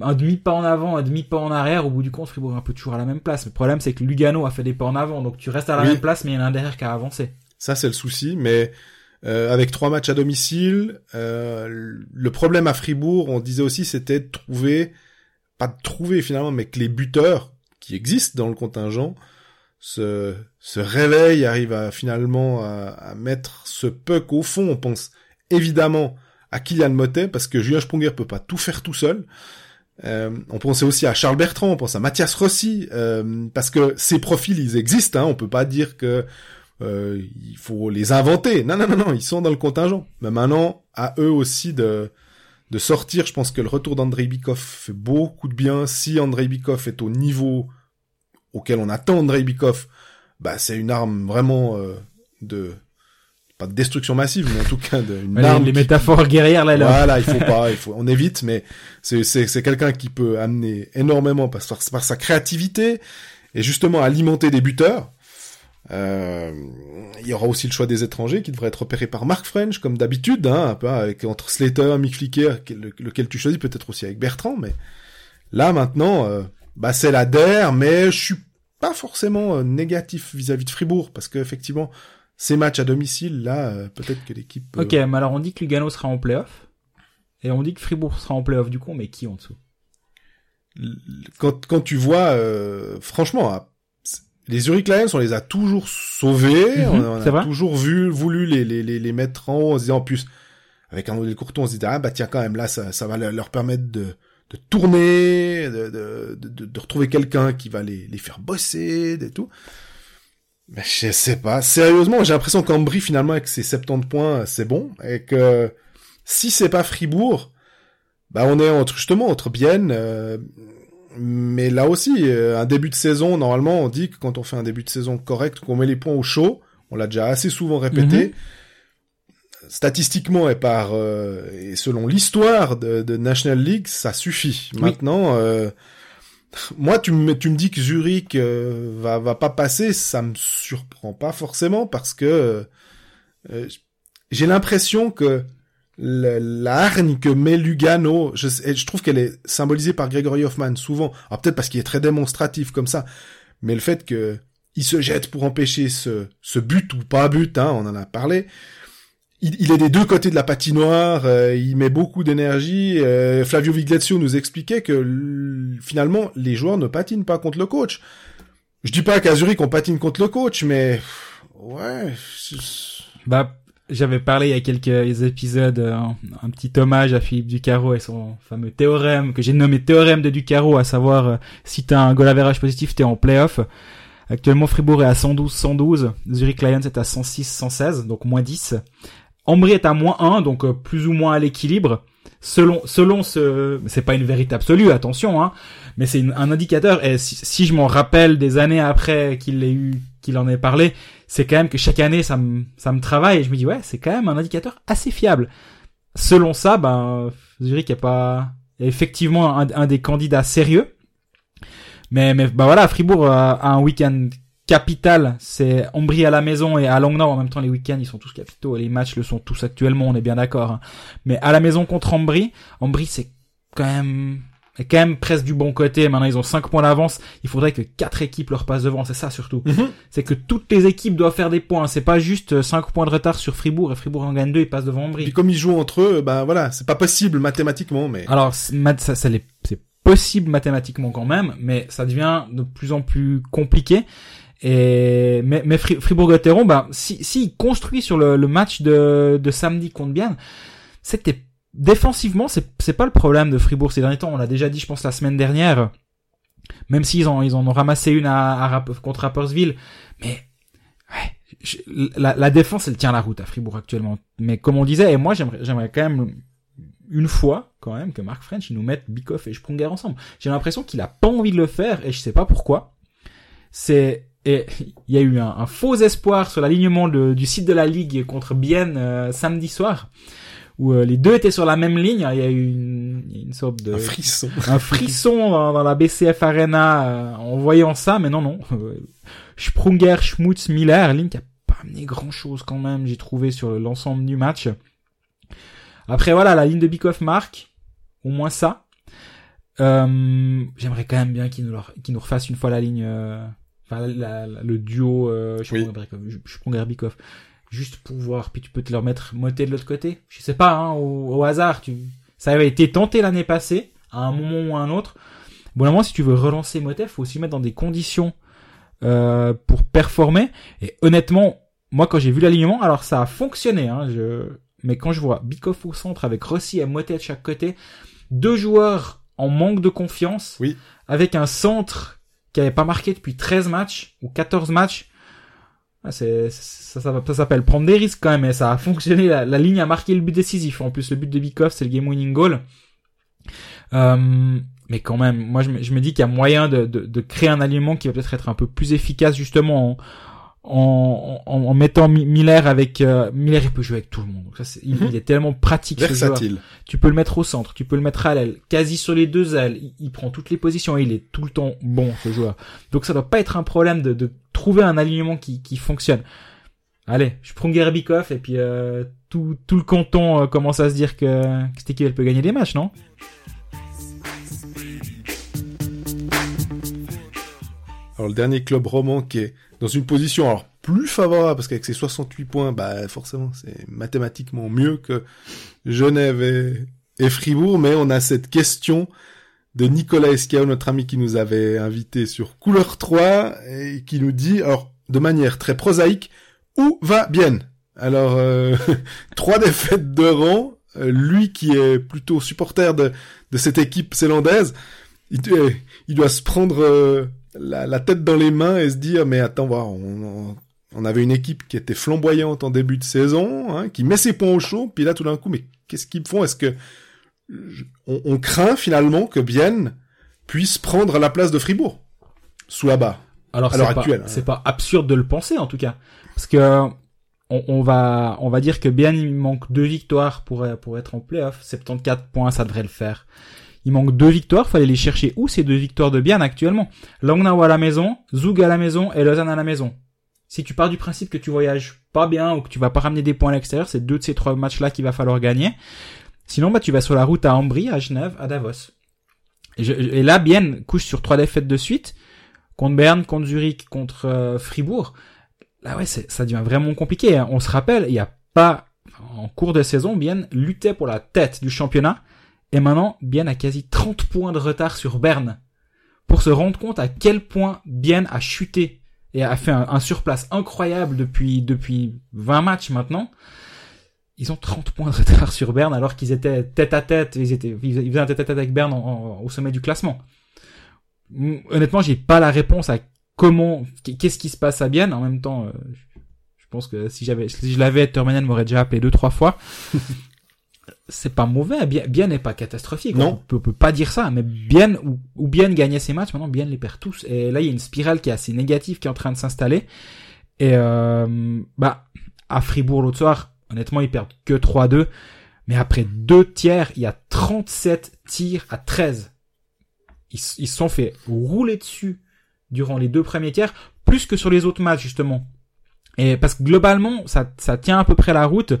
un demi pas en avant, un demi pas en arrière. Au bout du compte, Fribourg est un peu toujours à la même place. Le problème, c'est que Lugano a fait des pas en avant, donc tu restes à la Oui. même place, mais il y en a un derrière qui a avancé. Ça, c'est le souci. Mais euh, avec trois matchs à domicile, euh, le problème à Fribourg, on disait aussi, c'était de trouver, pas de trouver finalement, mais que les buteurs qui existent dans le contingent se, se réveillent, arrivent à finalement à, à mettre ce puck au fond. On pense évidemment à Kylian Motet, parce que Julien Sprunger peut pas tout faire tout seul. Euh, on pensait aussi à Charles Bertrand, on pense à Mathias Rossi, euh, parce que ces profils, ils existent. Hein, on peut pas dire que euh, il faut les inventer. Non, non, non, non, ils sont dans le contingent. Mais maintenant, à eux aussi de de sortir. Je pense que le retour d'Andrei Bikov fait beaucoup de bien. Si Andrei Bikov est au niveau auquel on attend Andrei Bikov, bah c'est une arme vraiment euh, de pas de destruction massive, mais en tout cas de, une Ouais, arme les qui- métaphores guerrières là, là. voilà, il faut pas, il faut, on évite, mais c'est c'est c'est quelqu'un qui peut amener énormément par, par, sa créativité et justement alimenter des buteurs. Euh, il y aura aussi le choix des étrangers qui devrait être opéré par Mark French comme d'habitude, hein, un peu avec entre Slater, Mick Flicker, quel- lequel tu choisis, peut-être aussi avec Bertrand, mais là maintenant, euh, bah c'est la DER, mais je suis pas forcément euh, négatif vis-à-vis de Fribourg parce que effectivement ces matchs à domicile là, euh, peut-être que l'équipe. euh, Ok, mais alors on dit que Lugano sera en playoff. Et on dit que Fribourg sera en playoff du coup, mais qui en dessous? Quand, quand tu vois, euh, franchement, ah, les Zurich Lions, on les a toujours sauvés, Mhm, on, a vrai. toujours vu, voulu les, les, les, les mettre en haut, en se disant en plus, avec un Odile Courton, on se disait, ah bah tiens, quand même, là, ça, ça va leur permettre de, de tourner, de, de, de, de retrouver quelqu'un qui va les, les faire bosser, et tout. Mais je sais pas, sérieusement, j'ai l'impression qu'Ambry, finalement, avec ses 70 points, c'est bon, et que si c'est pas Fribourg, bah on est entre justement entre Bienne, euh, mais là aussi euh, un début de saison normalement on dit que quand on fait un début de saison correct qu'on met les points au chaud, on l'a déjà assez souvent répété. Statistiquement et par euh, et selon l'histoire de, de National League, ça suffit. Maintenant, euh, moi tu me tu me dis que Zurich euh, va va pas passer, ça me surprend pas forcément parce que euh, j'ai l'impression que le- la hargne que met Lugano, je, je trouve qu'elle est symbolisée par Gregory Hoffman souvent. Alors peut-être parce qu'il est très démonstratif comme ça, mais le fait que il se jette pour empêcher ce, ce but ou pas but, hein, on en a parlé. Il, est des deux côtés de la patinoire, euh, il met beaucoup d'énergie. euh, Flavio Viglazio nous expliquait que finalement les joueurs ne patinent pas contre le coach. Je dis pas qu'à Zurich on patine contre le coach, mais ouais. Bah, j'avais parlé il y a quelques épisodes, euh, un, petit hommage à Philippe Ducaro et son fameux théorème que j'ai nommé théorème de Ducaro, à savoir euh, si t'as un goal average positif, t'es en playoff. Actuellement, Fribourg est à 112-112, Zurich Lions est à 106-116, donc moins 10. Ambry est à moins 1, donc euh, plus ou moins à l'équilibre. Selon, selon ce, c'est pas une vérité absolue, attention, hein, mais c'est un indicateur. Et si, si je m'en rappelle des années après qu'il ait eu qu'il en ait parlé, c'est quand même que chaque année ça me ça me travaille et je me dis ouais c'est quand même un indicateur assez fiable. Selon ça, ben Zurich est pas effectivement un, un des candidats sérieux. Mais mais bah voilà, Fribourg a, un week-end capital, c'est Ombry à la maison et à Langnau en même temps les week-ends ils sont tous capitaux et les matchs le sont tous actuellement, on est bien d'accord. hein. Mais à la maison contre Ambry, Ambry c'est quand même est quand même presque du bon côté. Maintenant, ils ont 5 points d'avance. Il faudrait que quatre équipes leur passent devant. C'est ça surtout. Mhm. C'est que toutes les équipes doivent faire des points. C'est pas juste 5 points de retard sur Fribourg et Fribourg en gagne 2, ils passent devant Puis Ambry. comme ils jouent entre eux, ben voilà, c'est pas possible mathématiquement, mais Alors, ça, c'est possible mathématiquement quand même, mais ça devient de plus en plus compliqué. Et mais, mais Fri- Fribourg-Gotteron, bah, si s'il construit sur le, le match de, de samedi contre Bienne, c'était défensivement, c'est c'est pas le problème de Fribourg ces derniers temps. On l'a déjà dit, je pense la semaine dernière. Même s'ils en ils en ont ramassé une à, à contre Rappersville, mais ouais, la, la défense elle tient la route à Fribourg actuellement. Mais comme on disait, et moi j'aimerais j'aimerais quand même une fois quand même que Mark French nous mette Bikoff et Sprunger ensemble. J'ai l'impression qu'il a pas envie de le faire et je sais pas pourquoi. C'est et il y a eu un, un faux espoir sur l'alignement du site de la ligue contre Bienne euh, samedi soir où euh, les deux étaient sur la même ligne. Il y a eu une, une sorte de un frisson. un frisson dans, dans la BCF Arena euh, en voyant ça, mais non, non. Sprunger, Schmutz, Miller, ligne qui a pas amené grand chose quand même, j'ai trouvé sur l'ensemble du match. Après voilà, la ligne de Bikoff marque, au moins ça. Euh, J'aimerais quand même bien qu'il nous, leur- qu'il nous refasse une fois la ligne, enfin la- la- le duo euh, Oui. Sprunger, Sprunger Bikoff, juste pour voir. Puis tu peux te leur mettre moté de l'autre côté. Je sais pas, hein, au, au hasard. Tu, ça avait été tenté l'année passée, à un moment ou à un autre. Bon, moment, si tu veux relancer Motet, faut aussi mettre dans des conditions euh, pour performer. Et honnêtement, moi, quand j'ai vu l'alignement, alors ça a fonctionné. Hein, je... Mais quand je vois Bikoff au centre avec Rossi et Motet de chaque côté, deux joueurs en manque de confiance, Oui. avec un centre qui avait pas marqué depuis 13 matchs ou 14 matchs, ah, c'est, ça, ça, s'appelle prendre des risques quand même, et ça a fonctionné. La, ligne a marqué le but décisif. En plus, le but de Bikoff, c'est le game winning goal. Euh, mais quand même, moi, je me, dis qu'il y a moyen de, créer un aliment qui va peut-être être un peu plus efficace, justement, en, en, en, en mettant Mi- Miller avec euh, Miller, il peut jouer avec tout le monde. Donc ça, c'est- il, Mhm. il est tellement pratique. ce joueur. Versatile. Tu peux le mettre au centre, tu peux le mettre à l'aile, quasi sur les deux ailes. Il, il prend toutes les positions et il est tout le temps bon, ce joueur. Donc ça doit pas être un problème de, de trouver un alignement qui, qui fonctionne. Allez, je prends Gerbikov et puis euh, tout, tout le canton euh, commence à se dire que, que cette équipe elle peut gagner des matchs, non? Alors le dernier club roman qui est dans une position alors plus favorable parce qu'avec ses 68 points, bah forcément c'est mathématiquement mieux que Genève et, Fribourg, mais on a cette question de Nicolas Esquiao, notre ami qui nous avait invité sur Couleur 3 et qui nous dit alors de manière très prosaïque où va bien Alors euh, trois défaites de rang, euh, lui qui est plutôt supporter de de cette équipe zélandaise, il, euh, il doit se prendre euh, la, la tête dans les mains et se dire mais attends voir on, avait une équipe qui était flamboyante en début de saison hein, qui met ses points au chaud puis là tout d'un coup mais qu'est-ce qu'ils font? Est-ce que je- on, on craint finalement que Bienne puisse prendre la place de Fribourg? Sous la barre Alors c'est pas, hein. c'est pas absurde de le penser en tout cas, parce que on, on va on va dire que bien il manque deux victoires pour pour être en playoff. 74 points, ça devrait le faire. Il manque deux victoires, aller les chercher où ces deux victoires de Bienne actuellement? Langnau à la maison, Zug à la maison et Lausanne à la maison. Si tu pars du principe que tu voyages pas bien ou que tu vas pas ramener des points à l'extérieur, c'est deux de ces trois matchs-là qu'il va falloir gagner. Sinon, bah, tu vas sur la route à Ambry, à Genève, à Davos. Et, là, Bienne couche sur trois défaites de suite contre Berne, contre Zurich, contre euh, Fribourg. Là, ouais, ça devient vraiment compliqué. hein. On se rappelle, il y a pas en cours de saison, Bienne luttait pour la tête du championnat, et maintenant, Bienne a quasi 30 points de retard sur Berne, pour se rendre compte à quel point Bienne a chuté et a fait un, surplace incroyable depuis depuis 20 matchs maintenant. Ils ont 30 points de retard sur Berne alors qu'ils étaient tête à tête, ils étaient ils faisaient un tête à tête avec Berne au sommet du classement. Mm, Honnêtement, j'ai pas la réponse à comment qu'est-ce qui se passe à Bienne en même temps euh, je pense que si j'avais si je l'avais Terminal m'aurait déjà appelé deux trois fois c'est pas mauvais. Bien, bien n'est pas catastrophique. Non. On peut, peut pas dire ça. Mais bien ou, ou bien gagnait ses matchs, maintenant bien les perd tous. Et là, il y a une spirale qui est assez négative qui est en train de s'installer. Et euh, bah à Fribourg l'autre soir, honnêtement, ils perdent que 3-2. Mais après deux tiers, il y a 37 tirs à 13. Ils ils se sont fait rouler dessus durant les deux premiers tiers, plus que sur les autres matchs justement. Et parce que globalement, ça, ça tient à peu près la route.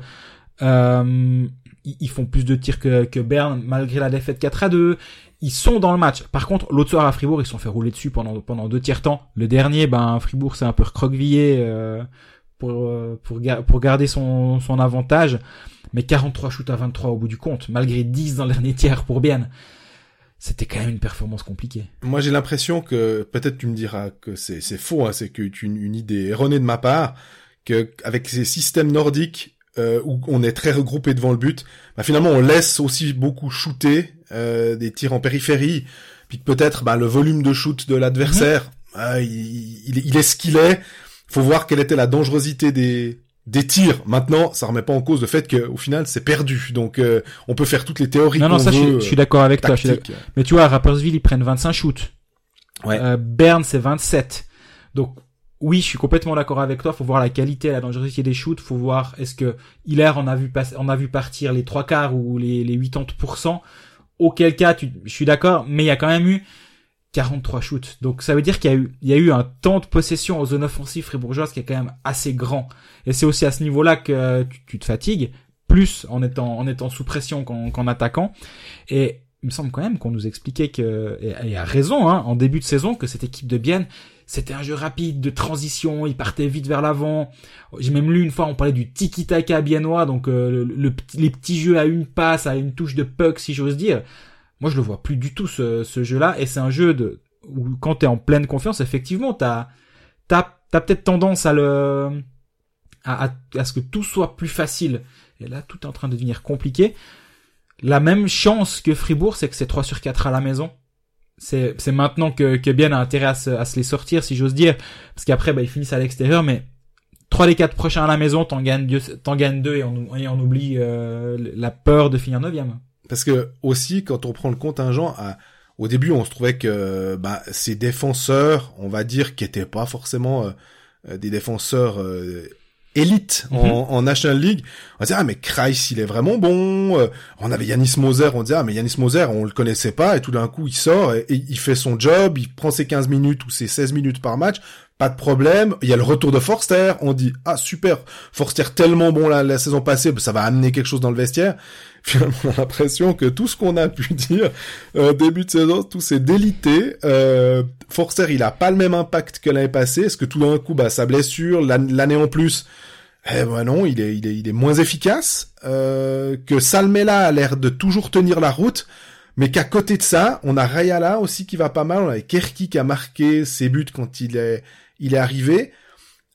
Euh, ils ils font plus de tirs que, que Berne malgré la défaite 4 à 2. Ils sont dans le match. Par contre, l'autre soir à Fribourg, ils se sont fait rouler dessus pendant pendant deux tiers temps. Le dernier, ben Fribourg c'est un peu recroquevillé euh, pour euh, pour pour garder son son avantage. Mais 43 shoots à 23 au bout du compte, malgré 10 dans le dernier tiers pour Berne. C'était quand même une performance compliquée. Moi, j'ai l'impression que peut-être tu me diras que c'est c'est faux, hein, c'est que une, une idée erronée de ma part, que avec ces systèmes nordiques euh, où on est très regroupé devant le but, bah, finalement on laisse aussi beaucoup shooter euh, des tirs en périphérie, puis que peut-être bah, le volume de shoot de l'adversaire, ah, il, il, il est ce qu'il est. Faut voir quelle était la dangerosité des des tirs. Maintenant, ça remet pas en cause le fait qu'au final c'est perdu. Donc euh, on peut faire toutes les théories Non, non, ça, je, suis- veut, je suis d'accord avec toi. je suis. Mais tu vois, à Rapperswil, ils prennent 25 shoots. Ouais. Euh, Berne, c'est 27. Donc, oui, je suis complètement d'accord avec toi. Faut voir la qualité, la dangerosité des shoots. Faut voir est-ce que Hilaire en a vu en a vu partir les trois quarts ou les, les 80%. Auquel cas, tu, je suis d'accord. Mais il y a quand même eu 43 shoots. Donc, ça veut dire qu'il y a eu, il y a eu un temps de possession aux zones offensives fribourgeoises qui est quand même assez grand. Et c'est aussi à ce niveau-là que tu, tu te fatigues. Plus en étant, en étant sous pression qu'en, attaquant. Et il me semble quand même qu'on nous expliquait que, et à raison, hein, en début de saison, que cette équipe de Bienne, c'était un jeu rapide, de transition, il partait vite vers l'avant. J'ai même lu une fois, on parlait du tiki-taka biennois, donc euh, le, les petits jeux à une passe, à une touche de puck, si j'ose dire. Moi, je le vois plus du tout, ce, ce jeu-là, et c'est un jeu de, où quand t'es en pleine confiance, effectivement, t'as, t'as, t'as peut-être tendance à le, à, à, à ce que tout soit plus facile. Et là, tout est en train de devenir compliqué. La même chance que Fribourg, c'est que c'est 3 sur 4 à la maison. C'est, maintenant que, que Bien a intérêt à se, à se les sortir, si j'ose dire. Parce qu'après, bah, ils finissent à l'extérieur, mais 3 des 4 prochains à la maison, t'en gagnes deux, t'en gagnes deux et on, oublie euh, la peur de finir neuvième. Parce que aussi, quand on prend le contingent, à, au début, on se trouvait que bah, ces défenseurs, on va dire, qui étaient pas forcément euh, euh, des défenseurs élites en, Mhm. en National League, on disait ah mais Kreis il est vraiment bon. Euh, on avait Yanis Moser, on disait ah mais Yanis Moser on le connaissait pas et tout d'un coup il sort et, et il fait son job, il prend ses 15 minutes ou ses 16 minutes par match. Pas de problème. Il y a le retour de Forster. On dit ah super, Forster tellement bon la, la saison passée, ça va amener quelque chose dans le vestiaire. Finalement, on a l'impression que tout ce qu'on a pu dire euh, début de saison, tout s'est délité. Euh, Forster, il a pas le même impact que l'année passée. Est-ce que tout d'un coup, bah, sa blessure, l'an- l'année en plus, eh ben non, il est, il est, il est moins efficace. Euh, que Salmela a l'air de toujours tenir la route. Mais qu'à côté de ça, on a Rayala aussi qui va pas mal. On a Kerky qui a marqué ses buts quand il est, il est arrivé.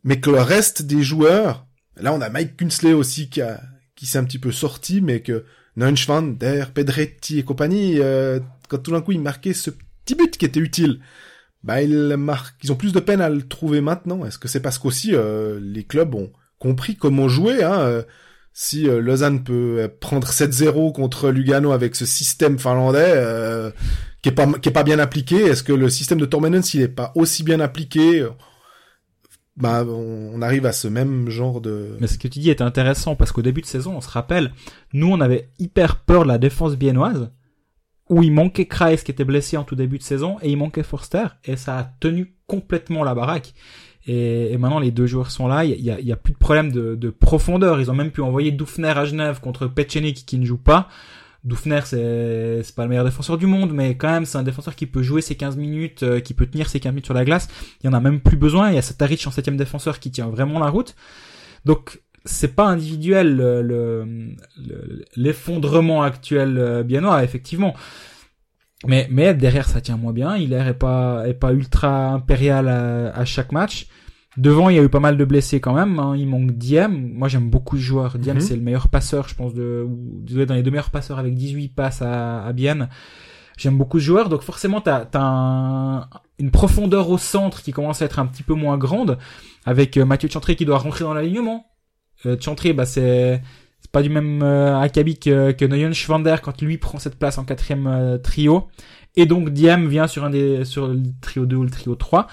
Mais que le reste des joueurs, là on a Mike Kunsley aussi qui a, qui s'est un petit peu sorti, mais que Neunschwand, Der, Pedretti et compagnie, euh, quand tout d'un coup ils marquaient ce petit but qui était utile, bah ils marquent, ils ont plus de peine à le trouver maintenant. Est-ce que c'est parce qu'aussi euh, les clubs ont compris comment jouer hein, euh, Si euh, Lausanne peut euh, prendre 7-0 contre Lugano avec ce système finlandais euh, qui est pas qui est pas bien appliqué, est-ce que le système de Tormenen s'il est pas aussi bien appliqué euh, bah, on arrive à ce même genre de... Mais ce que tu dis est intéressant parce qu'au début de saison, on se rappelle, nous on avait hyper peur de la défense biennoise où il manquait Kreis qui était blessé en tout début de saison et il manquait Forster et ça a tenu complètement la baraque. Et, et maintenant les deux joueurs sont là, il y a, y a plus de problème de, de profondeur. Ils ont même pu envoyer Dufner à Genève contre Petchenik qui ne joue pas. Dufner c'est c'est pas le meilleur défenseur du monde, mais quand même c'est un défenseur qui peut jouer ses 15 minutes, euh, qui peut tenir ses 15 minutes sur la glace. Il y en a même plus besoin. Il y a Sataric en septième défenseur qui tient vraiment la route. Donc c'est pas individuel le- le- l'effondrement actuel euh, biennois effectivement. Mais mais derrière ça tient moins bien. Hilaire est pas est pas ultra impérial à chaque match. Devant, il y a eu pas mal de blessés quand même. hein. Il manque Diem. Moi, j'aime beaucoup ce joueur. Diem, Mhm. c'est le meilleur passeur, je pense, de, ou- dans les deux meilleurs passeurs avec 18 passes à, à Bienne. J'aime beaucoup ce joueur. Donc, forcément, t'as, t'as un- une profondeur au centre qui commence à être un petit peu moins grande avec euh, Mathieu Chantré qui doit rentrer dans l'alignement. Euh, Chantré, bah, c'est, c'est pas du même euh, acabit que, que Neuyen Schwander quand lui prend cette place en quatrième euh, trio. Et donc Diem vient sur un des sur le trio 2 ou le trio 3.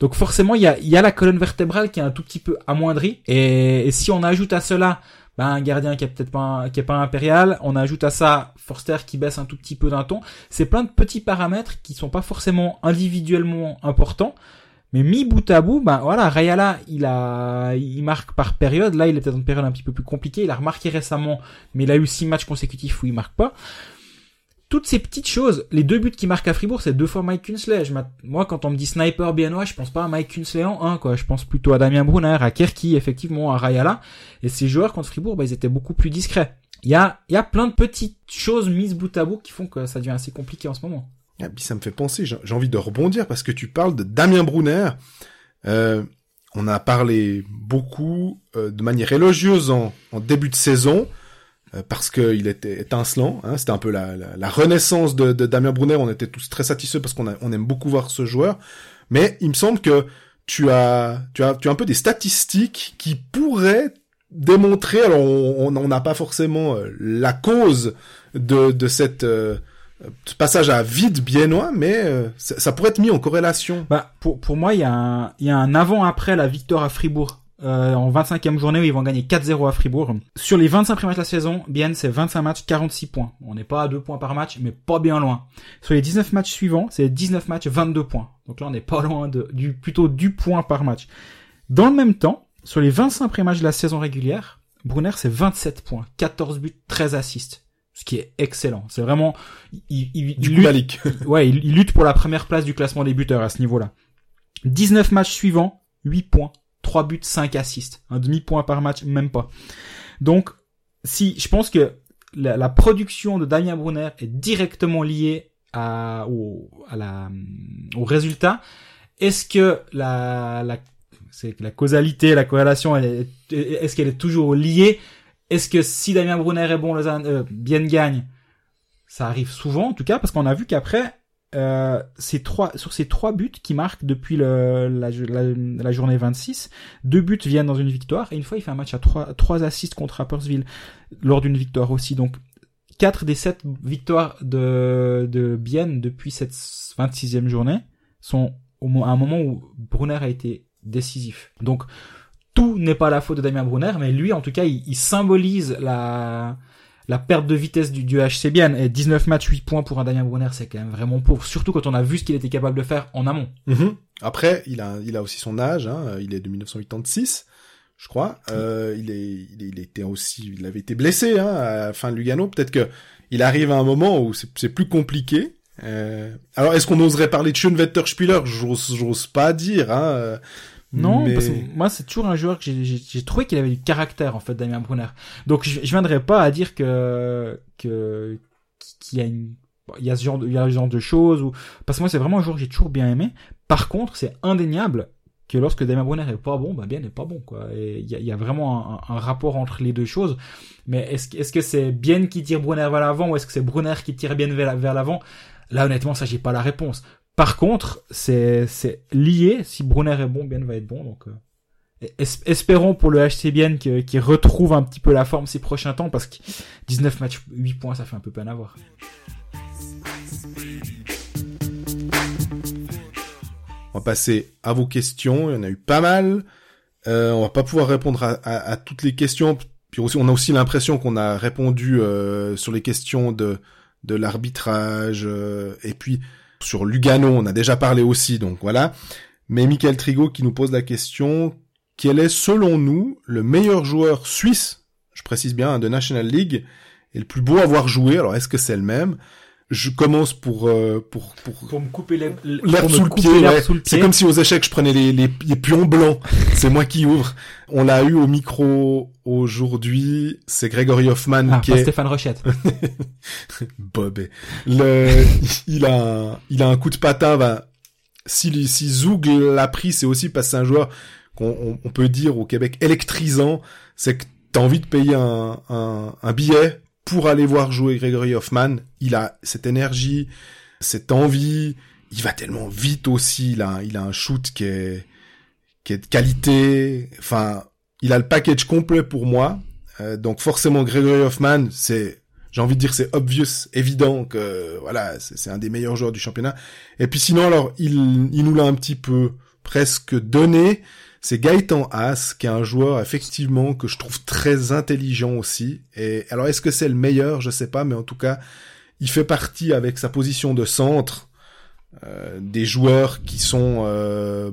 Donc forcément, il y a, y a la colonne vertébrale qui est un tout petit peu amoindrie. Et, et si on ajoute à cela ben, un gardien qui est peut-être pas qui est pas impérial, on ajoute à ça Forster qui baisse un tout petit peu d'un ton. C'est plein de petits paramètres qui sont pas forcément individuellement importants, mais mis bout à bout, ben voilà, Rayala, il a, il marque par période. Là, il est peut-être une période un petit peu plus compliquée. Il a remarqué récemment, mais il a eu six matchs consécutifs où il marque pas toutes ces petites choses, les deux buts qui marquent à Fribourg, c'est deux fois Mike Kunsley. moi, quand on me dit sniper biennois, je pense pas à Mike Kunsley en un, quoi. Je pense plutôt à Damien Brunner, à Kerky, effectivement, à Rayala. Et ces joueurs contre Fribourg, bah, ils étaient beaucoup plus discrets. Il y a, y a plein de petites choses mises bout à bout qui font que ça devient assez compliqué en ce moment. Ah, ça me fait penser, j'ai envie de rebondir parce que tu parles de Damien Brunner. Euh, on a parlé beaucoup euh, de manière élogieuse en, en début de saison. Euh, parce qu'il était étincelant. Hein, C'était un peu la, la, la renaissance de, de, Damien Brunner. On était tous très satisfaits parce qu'on on aime beaucoup voir ce joueur. Mais il me semble que tu as, tu as, tu as un peu des statistiques qui pourraient démontrer. Alors, on n'a pas forcément euh, la cause de, de cette euh, passage à vide biennois, mais ça, ça, pourrait être mis en corrélation. Bah, pour, pour moi, il y y a un avant-après la victoire à Fribourg euh, en 25e journée où ils vont gagner 4-0 à Fribourg. Sur les 25 premiers matchs de la saison, bien c'est 25 matchs, 46 points. On n'est pas à 2 points par match, mais pas bien loin. Sur les 19 matchs suivants, c'est 19 matchs, 22 points. Donc là, on n'est pas loin de, du, plutôt du point par match. Dans le même temps, sur les 25 premiers matchs de la saison régulière, Brunner, c'est 27 points, 14 buts, 13 assists. Ce qui est excellent. C'est vraiment, il, il, du il lutte, ouais, il, il lutte pour la première place du classement des buteurs à ce niveau-là. 19 matchs suivants, 8 points, 3 buts, 5 assists. Un demi-point par match, même pas. Donc, si, je pense que la, la production de Damien Brunner est directement liée à, au, à la, au résultat. Est-ce que la, la, c'est la causalité, la corrélation, est-ce qu'elle est toujours liée? Est-ce que si Damien Brunner est bon, Lausanne, euh, bien gagne? Ça arrive souvent, en tout cas, parce qu'on a vu qu'après, euh, ces trois, sur ces trois buts qui marquent depuis le, la, la, journée 26, deux buts viennent dans une victoire et une fois il fait un match à trois, trois assists contre Rappersville lors d'une victoire aussi. Donc quatre des sept victoires de, de Bienne depuis cette 26e journée sont au, à un moment où Brunner a été décisif. Donc tout n'est pas la faute de Damien Brunner, mais lui en tout cas il, il symbolise la la perte de vitesse du, du HC bien et 19 matchs 8 points pour un Damien Brunner c'est quand même vraiment pauvre surtout quand on a vu ce qu'il était capable de faire en amont. Mhm. après il a il a aussi son âge hein. il est de 1986 je crois. Euh, il est il, était aussi il avait été blessé hein, à la fin de Lugano. Peut-être que il arrive à un moment où c'est plus compliqué. Euh, alors est-ce qu'on oserait parler de Schönwetter Spieler j'ose j'ose pas dire hein non, parce que moi c'est toujours un joueur que j'ai trouvé qu'il avait du caractère en fait, Damien Brunner. Donc je, je viendrai pas à dire que que qu'il y a une il y a ce genre de, il y a ce genre de choses ou parce que moi c'est vraiment un joueur que j'ai toujours bien aimé. Par contre, c'est indéniable que lorsque Damien Brunner est pas bon, bah bien n'est pas bon quoi. Et il y a, y a, vraiment un, un, rapport entre les deux choses. Mais est-ce est-ce que c'est bien qui tire Brunner vers l'avant ou est-ce que c'est Brunner qui tire bien vers, vers l'avant? Là honnêtement, ça j'ai pas la réponse. Par contre, c'est lié. Si Brunner est bon, Bien va être bon. Donc euh, espérons pour le HC Bien qu'il retrouve un petit peu la forme ces prochains temps parce que 19 matchs, 8 points, ça fait un peu peine à voir. On va passer à vos questions. Il y en a eu pas mal. Euh, on va pas pouvoir répondre à, toutes les questions. Puis on a aussi l'impression qu'on a répondu euh, sur les questions de de l'arbitrage euh, et puis sur Lugano, on a déjà parlé aussi, donc voilà. Mais Michael Trigo qui nous pose la question, quel est selon nous le meilleur joueur suisse, je précise bien, de National League, et le plus beau à avoir joué, alors est-ce que c'est le même? Je commence pour euh, pour pour pour me couper l'air sous, le pied. C'est comme si aux échecs je prenais les les, les pions blancs. c'est moi qui ouvre. On l'a eu au micro aujourd'hui. C'est Gregory Hoffman ah, qui pas est Stéphane Rochette. Bob. Le il a un, il a un coup de patin. Ben, si si Zoug l'a pris, c'est aussi parce que c'est un joueur qu'on on, peut dire au Québec électrisant. C'est que t'as envie de payer un, un, un billet pour aller voir jouer Gregory Hoffman. Il a cette énergie, cette envie. Il va tellement vite aussi. Il a, il a un shoot qui est, qui est de qualité. Enfin, il a le package complet pour moi. Euh, donc forcément Gregory Hoffman, c'est j'ai envie de dire c'est obvious, évident que voilà, c'est un des meilleurs joueurs du championnat. Et puis sinon alors il il nous l'a un petit peu presque donné. C'est Gaëtan Haas, qui est un joueur effectivement que je trouve très intelligent aussi. Et alors est-ce que c'est le meilleur? Je sais pas, mais en tout cas, il fait partie avec sa position de centre euh, des joueurs qui sont euh,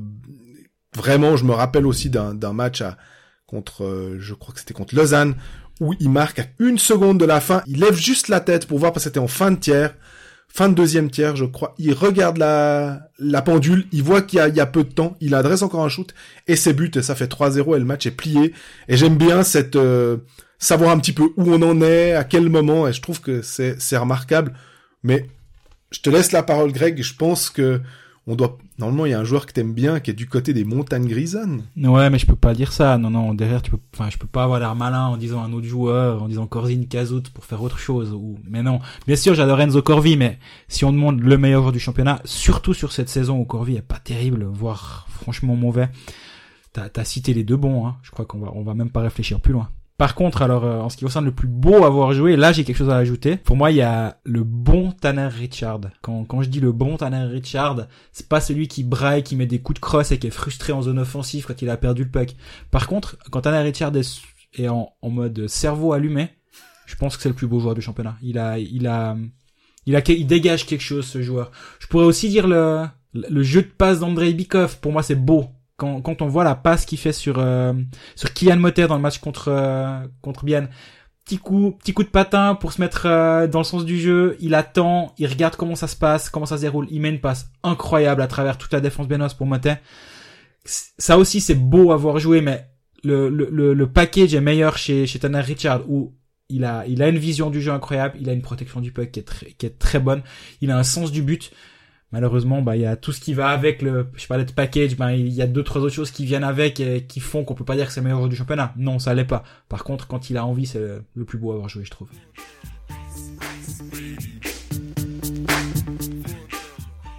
vraiment. Je me rappelle aussi d'un match à contre, euh, je crois que c'était contre Lausanne, où il marque à une seconde de la fin. Il lève juste la tête pour voir parce que c'était en fin de tiers fin de deuxième tiers, je crois. Il regarde la, la pendule, il voit qu'il y, y a, peu de temps, il adresse encore un shoot, et c'est but, et ça fait 3-0, et le match est plié. Et j'aime bien cette... Euh, savoir un petit peu où on en est, à quel moment, et je trouve que c'est, c'est remarquable. Mais je te laisse la parole, Greg, je pense que on doit normalement il y a un joueur que t'aimes bien qui est du côté des montagnes grisonnes. Ouais, mais je peux pas dire ça. Non non, derrière tu peux enfin je peux pas avoir l'air malin en disant un autre joueur, en disant Corzine Kazout pour faire autre chose ou mais non. Bien sûr, j'adore Enzo Corvi mais si on demande le meilleur joueur du championnat, surtout sur cette saison où Corvi est pas terrible, voire franchement mauvais. T'as as cité les deux bons hein. Je crois qu'on va on va même pas réfléchir plus loin. Par contre, alors euh, en ce qui concerne le plus beau à avoir joué, là j'ai quelque chose à ajouter. Pour moi, il y a le bon Tanner Richard. Quand, quand je dis le bon Tanner Richard, c'est pas celui qui braille, qui met des coups de crosse et qui est frustré en zone offensive quand il a perdu le puck. Par contre, quand Tanner Richard est, en, en, mode cerveau allumé, je pense que c'est le plus beau joueur du championnat. Il a, il a, il a, il dégage quelque chose ce joueur. Je pourrais aussi dire le, le jeu de passe d'Andrei Bikov. Pour moi, c'est beau quand, quand on voit la passe qu'il fait sur euh, sur Kian Motter dans le match contre euh, contre Bienne, petit coup petit coup de patin pour se mettre euh, dans le sens du jeu, il attend, il regarde comment ça se passe, comment ça se déroule, il met une passe incroyable à travers toute la défense biennoise pour Motter. Ça aussi c'est beau à voir jouer mais le, le, le, package est meilleur chez chez Tanner Richard où il a il a une vision du jeu incroyable, il a une protection du puck qui est très qui est très bonne, il a un sens du but malheureusement bah il y a tout ce qui va avec le je parlais de package bah il y a d'autres autres choses qui viennent avec et qui font qu'on peut pas dire que c'est le meilleur du championnat. Non ça l'est pas. Par contre quand il a envie c'est le plus beau à avoir joué je trouve.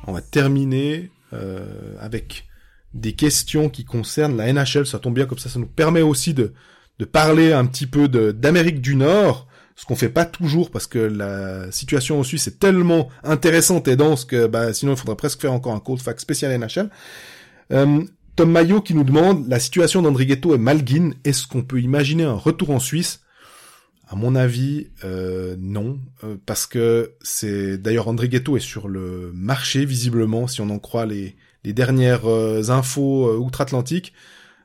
On va terminer euh, avec des questions qui concernent la NHL ça tombe bien comme ça ça nous permet aussi de de parler un petit peu d'Amérique du Nord ce qu'on fait pas toujours parce que la situation en Suisse est tellement intéressante et dense que bah, sinon il faudrait presque faire encore un cold fact spécial NHL. Euh, Tom Mayo qui nous demande la situation d'Andrighetto et Malguin, est-ce qu'on peut imaginer un retour en Suisse? À mon avis, euh, non, euh, parce que c'est d'ailleurs Andrighetto est sur le marché visiblement, si on en croit les, les dernières euh, infos outre-Atlantique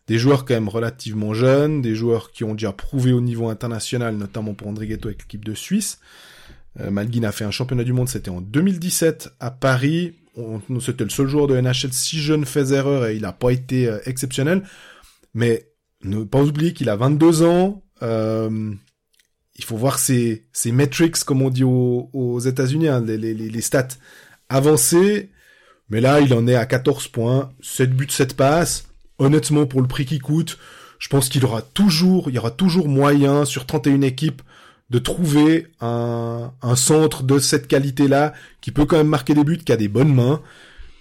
des joueurs quand même relativement jeunes, des joueurs qui ont déjà prouvé au niveau international, notamment pour André Ghetto avec l'équipe de Suisse. Euh, Malguin a fait un championnat du monde, c'était en 2017 à Paris. C'était le seul joueur de NHL si je ne fais erreur et il n'a pas été euh, exceptionnel. Mais ne pas oublier qu'il a 22 ans. Euh, il faut voir ses, ses metrics, comme on dit aux, aux États-Unis, hein, les, les, les stats avancées. Mais là, il en est à 14 points, 7 buts, 7 passes honnêtement, pour le prix qui coûte, je pense qu'il aura toujours, il y aura toujours moyen sur 31 équipes de trouver un, un centre de cette qualité-là qui peut quand même marquer des buts, qui a des bonnes mains,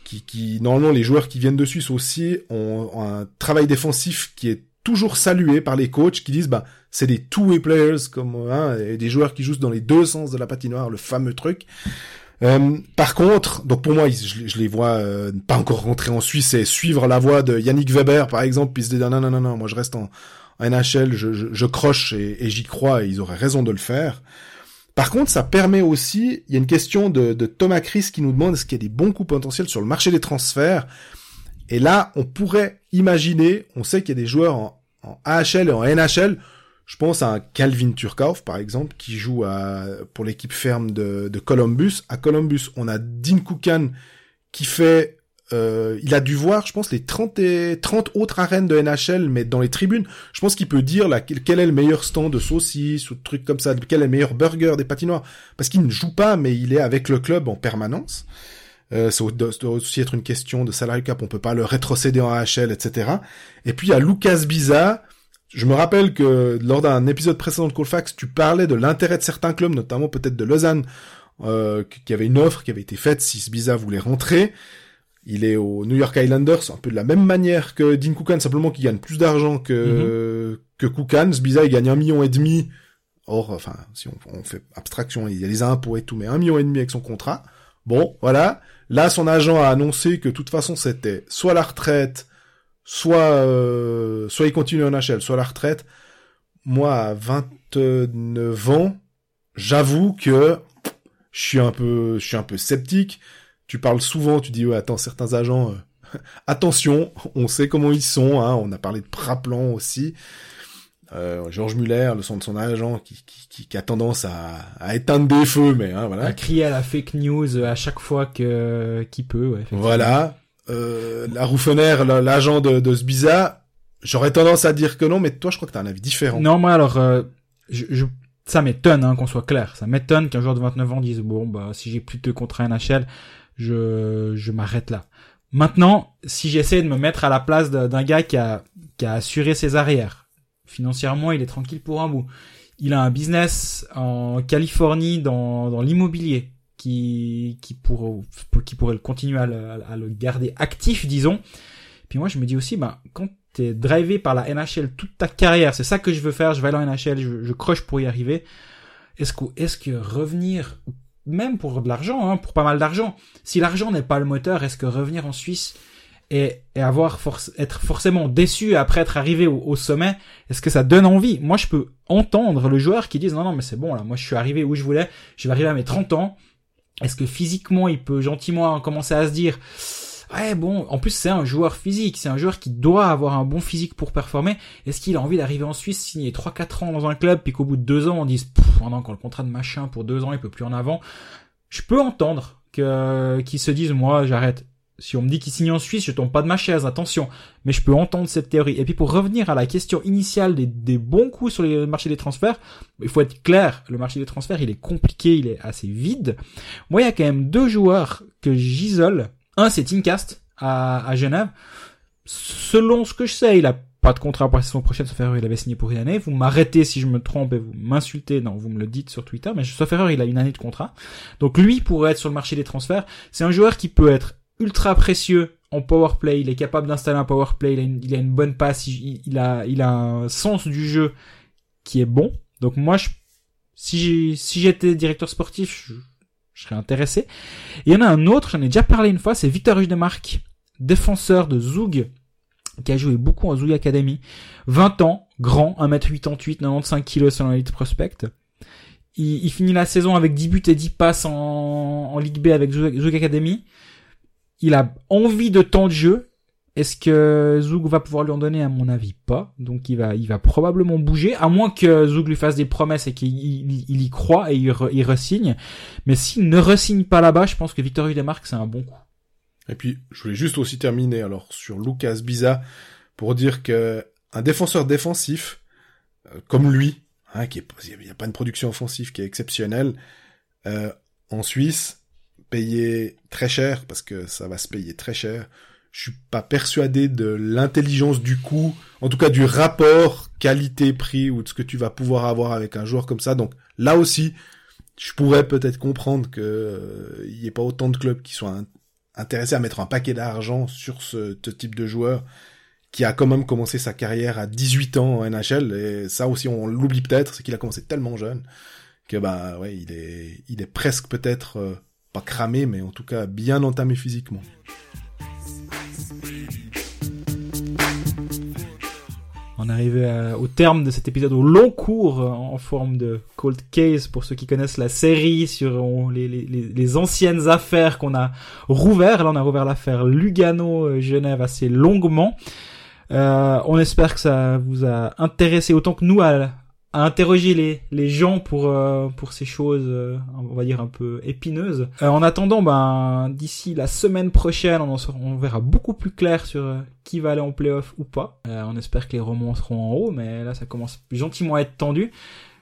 qui, qui normalement les joueurs qui viennent de Suisse aussi ont, un travail défensif qui est toujours salué par les coachs qui disent bah c'est des two-way players comme hein, et des joueurs qui jouent dans les deux sens de la patinoire, le fameux truc. Euh, par contre, donc pour moi, je, les vois euh, pas encore rentrer en Suisse et suivre la voie de Yannick Weber, par exemple, puis se dire non, non, non, non, moi je reste en, NHL, je, je, je croche et, j'y crois et ils auraient raison de le faire. Par contre, ça permet aussi, il y a une question de, de Thomas Chris qui nous demande est-ce qu'il y a des bons coups potentiels sur le marché des transferts. Et là, on pourrait imaginer, on sait qu'il y a des joueurs en, en AHL et en NHL je pense à Calvin Turkov, par exemple, qui joue à, pour l'équipe ferme de, de, Columbus. À Columbus, on a Dean Koukan qui fait... Euh, il a dû voir, je pense, les 30, et, 30 autres arènes de NHL, mais dans les tribunes. Je pense qu'il peut dire là, quel est le meilleur stand de saucisses ou de trucs comme ça, quel est le meilleur burger des patinoires. Parce qu'il ne joue pas, mais il est avec le club en permanence. Euh, ça doit aussi être une question de salary cap, on peut pas le rétrocéder en AHL, etc. Et puis il y a Lucas Biza, je me rappelle que lors d'un épisode précédent de Colfax, tu parlais de l'intérêt de certains clubs, notamment peut-être de Lausanne, euh, qui avait une offre qui avait été faite si Sbiza voulait rentrer. Il est au New York Islanders, un peu de la même manière que Dean Koukan, simplement qu'il gagne plus d'argent que, que Koukan. Sbiza, il gagne un million et demi. Or, enfin, si on, on fait abstraction, il y a les impôts et tout, mais un million et demi avec son contrat. Bon, voilà. Là, son agent a annoncé que de toute façon, c'était soit la retraite, soit euh, soit il continue en NHL, soit la retraite. Moi, à 29 ans, j'avoue que je suis un peu, je suis un peu sceptique. Tu parles souvent, tu dis ouais, attends, certains agents, euh, attention, on sait comment ils sont. Hein, on a parlé de Praplan aussi. Euh, Georges Muller, le son de son agent, qui, qui, qui, a tendance à, à éteindre des feux, mais hein, voilà. À crier à la fake news à chaque fois que qu'il peut. Ouais, voilà. Euh, la Rouffener, l'agent de, de Sbiza, j'aurais tendance à dire que non, mais toi, je crois que t'as un avis différent. Non, moi alors, euh, je, je, ça m'étonne hein, qu'on soit clair. Ça m'étonne qu'un joueur de 29 ans dise bon bah si j'ai plus de contrat NHL, je je m'arrête là. Maintenant, si j'essaie de me mettre à la place d'un gars qui a qui a assuré ses arrières Financièrement, il est tranquille pour un bout. Il a un business en Californie dans, dans l'immobilier qui, qui, pour, qui pourrait continuer à le, à le, garder actif, disons. Puis moi, je me dis aussi, ben, quand t'es drivé par la NHL toute ta carrière, c'est ça que je veux faire, je vais aller en NHL, je, je croche pour y arriver. Est-ce que, est-ce que revenir, même pour de l'argent, hein, pour pas mal d'argent, si l'argent n'est pas le moteur, est-ce que revenir en Suisse, et, et avoir force, être forcément déçu après être arrivé au, au sommet, est-ce que ça donne envie? Moi, je peux entendre le joueur qui dise non, non, mais c'est bon là, moi je suis arrivé où je voulais, je vais arriver à mes 30 ans. Est-ce que physiquement, il peut gentiment commencer à se dire ouais bon, en plus c'est un joueur physique, c'est un joueur qui doit avoir un bon physique pour performer. Est-ce qu'il a envie d'arriver en Suisse, signer 3-4 ans dans un club, puis qu'au bout de 2 ans on dise pendant quand le contrat de machin pour 2 ans il peut plus en avant? Je peux entendre qu'ils se disent moi j'arrête si on me dit qu'il signe en Suisse, je tombe pas de ma chaise, attention. Mais je peux entendre cette théorie. Et puis pour revenir à la question initiale des, bons coups sur les marchés des transferts, il faut être clair, le marché des transferts, il est compliqué, il est assez vide. Moi, il y a quand même deux joueurs que j'isole. Un, c'est Tincast à, à Genève. Selon ce que je sais, il a pas de contrat pour la saison prochaine, sauf erreur, il avait signé pour une année. Vous m'arrêtez si je me trompe et vous m'insultez. Non, vous me le dites sur Twitter, mais sauf erreur, il a une année de contrat. Donc lui pourrait être sur le marché des transferts. C'est un joueur qui peut être ultra précieux en power play. Il est capable d'installer un power play. Il a une, bonne passe. Il, a, un sens du jeu qui est bon. Donc moi, si j'étais directeur sportif, je, serais intéressé. Il y en a un autre, j'en ai déjà parlé une fois, c'est Victor Rudemark, défenseur de Zoug, qui a joué beaucoup en Zoug Academy. 20 ans, grand, 1m88, 95 kg selon l'Elite Prospect. Il, finit la saison avec 10 buts et 10 passes en, Ligue B avec Zoug Academy il a envie de temps de jeu. Est-ce que Zoug va pouvoir lui en donner? À mon avis, pas. Donc il va, il va probablement bouger, à moins que Zoug lui fasse des promesses et qu'il il, y croit et il, re, il resigne. Mais s'il ne resigne pas là-bas, je pense que Victor Hudemark, c'est un bon coup. Et puis, je voulais juste aussi terminer alors sur Lucas Biza pour dire que un défenseur défensif euh, comme lui, hein, qui est, il n'y a pas une production offensive qui est exceptionnelle euh, en Suisse payer très cher parce que ça va se payer très cher. Je suis pas persuadé de l'intelligence du coût, en tout cas du rapport qualité-prix ou de ce que tu vas pouvoir avoir avec un joueur comme ça. Donc là aussi, je pourrais peut-être comprendre que euh, il y ait pas autant de clubs qui soient intéressés à mettre un paquet d'argent sur ce, ce, type de joueur qui a quand même commencé sa carrière à 18 ans en NHL et ça aussi on l'oublie peut-être, c'est qu'il a commencé tellement jeune que bah ouais, il est il est presque peut-être euh, pas cramé, mais en tout cas bien entamé physiquement. On arrive au terme de cet épisode au long cours en forme de cold case pour ceux qui connaissent la série sur les, les, anciennes affaires qu'on a rouvert. Là, on a rouvert l'affaire Lugano-Genève assez longuement. Euh, on espère que ça vous a intéressé autant que nous à, à interroger les, gens pour euh, pour ces choses euh, on va dire un peu épineuses. Euh, en attendant ben d'ici la semaine prochaine on, on verra beaucoup plus clair sur qui va aller en playoff ou pas. On espère que les romans seront en haut mais là ça commence gentiment à être tendu.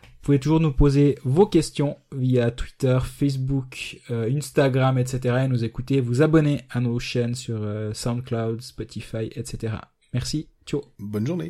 Vous pouvez toujours nous poser vos questions via Twitter, Facebook, Instagram, etc. et nous écouter, vous abonner à nos chaînes sur SoundCloud, Spotify, etc. Merci. Ciao. Bonne journée.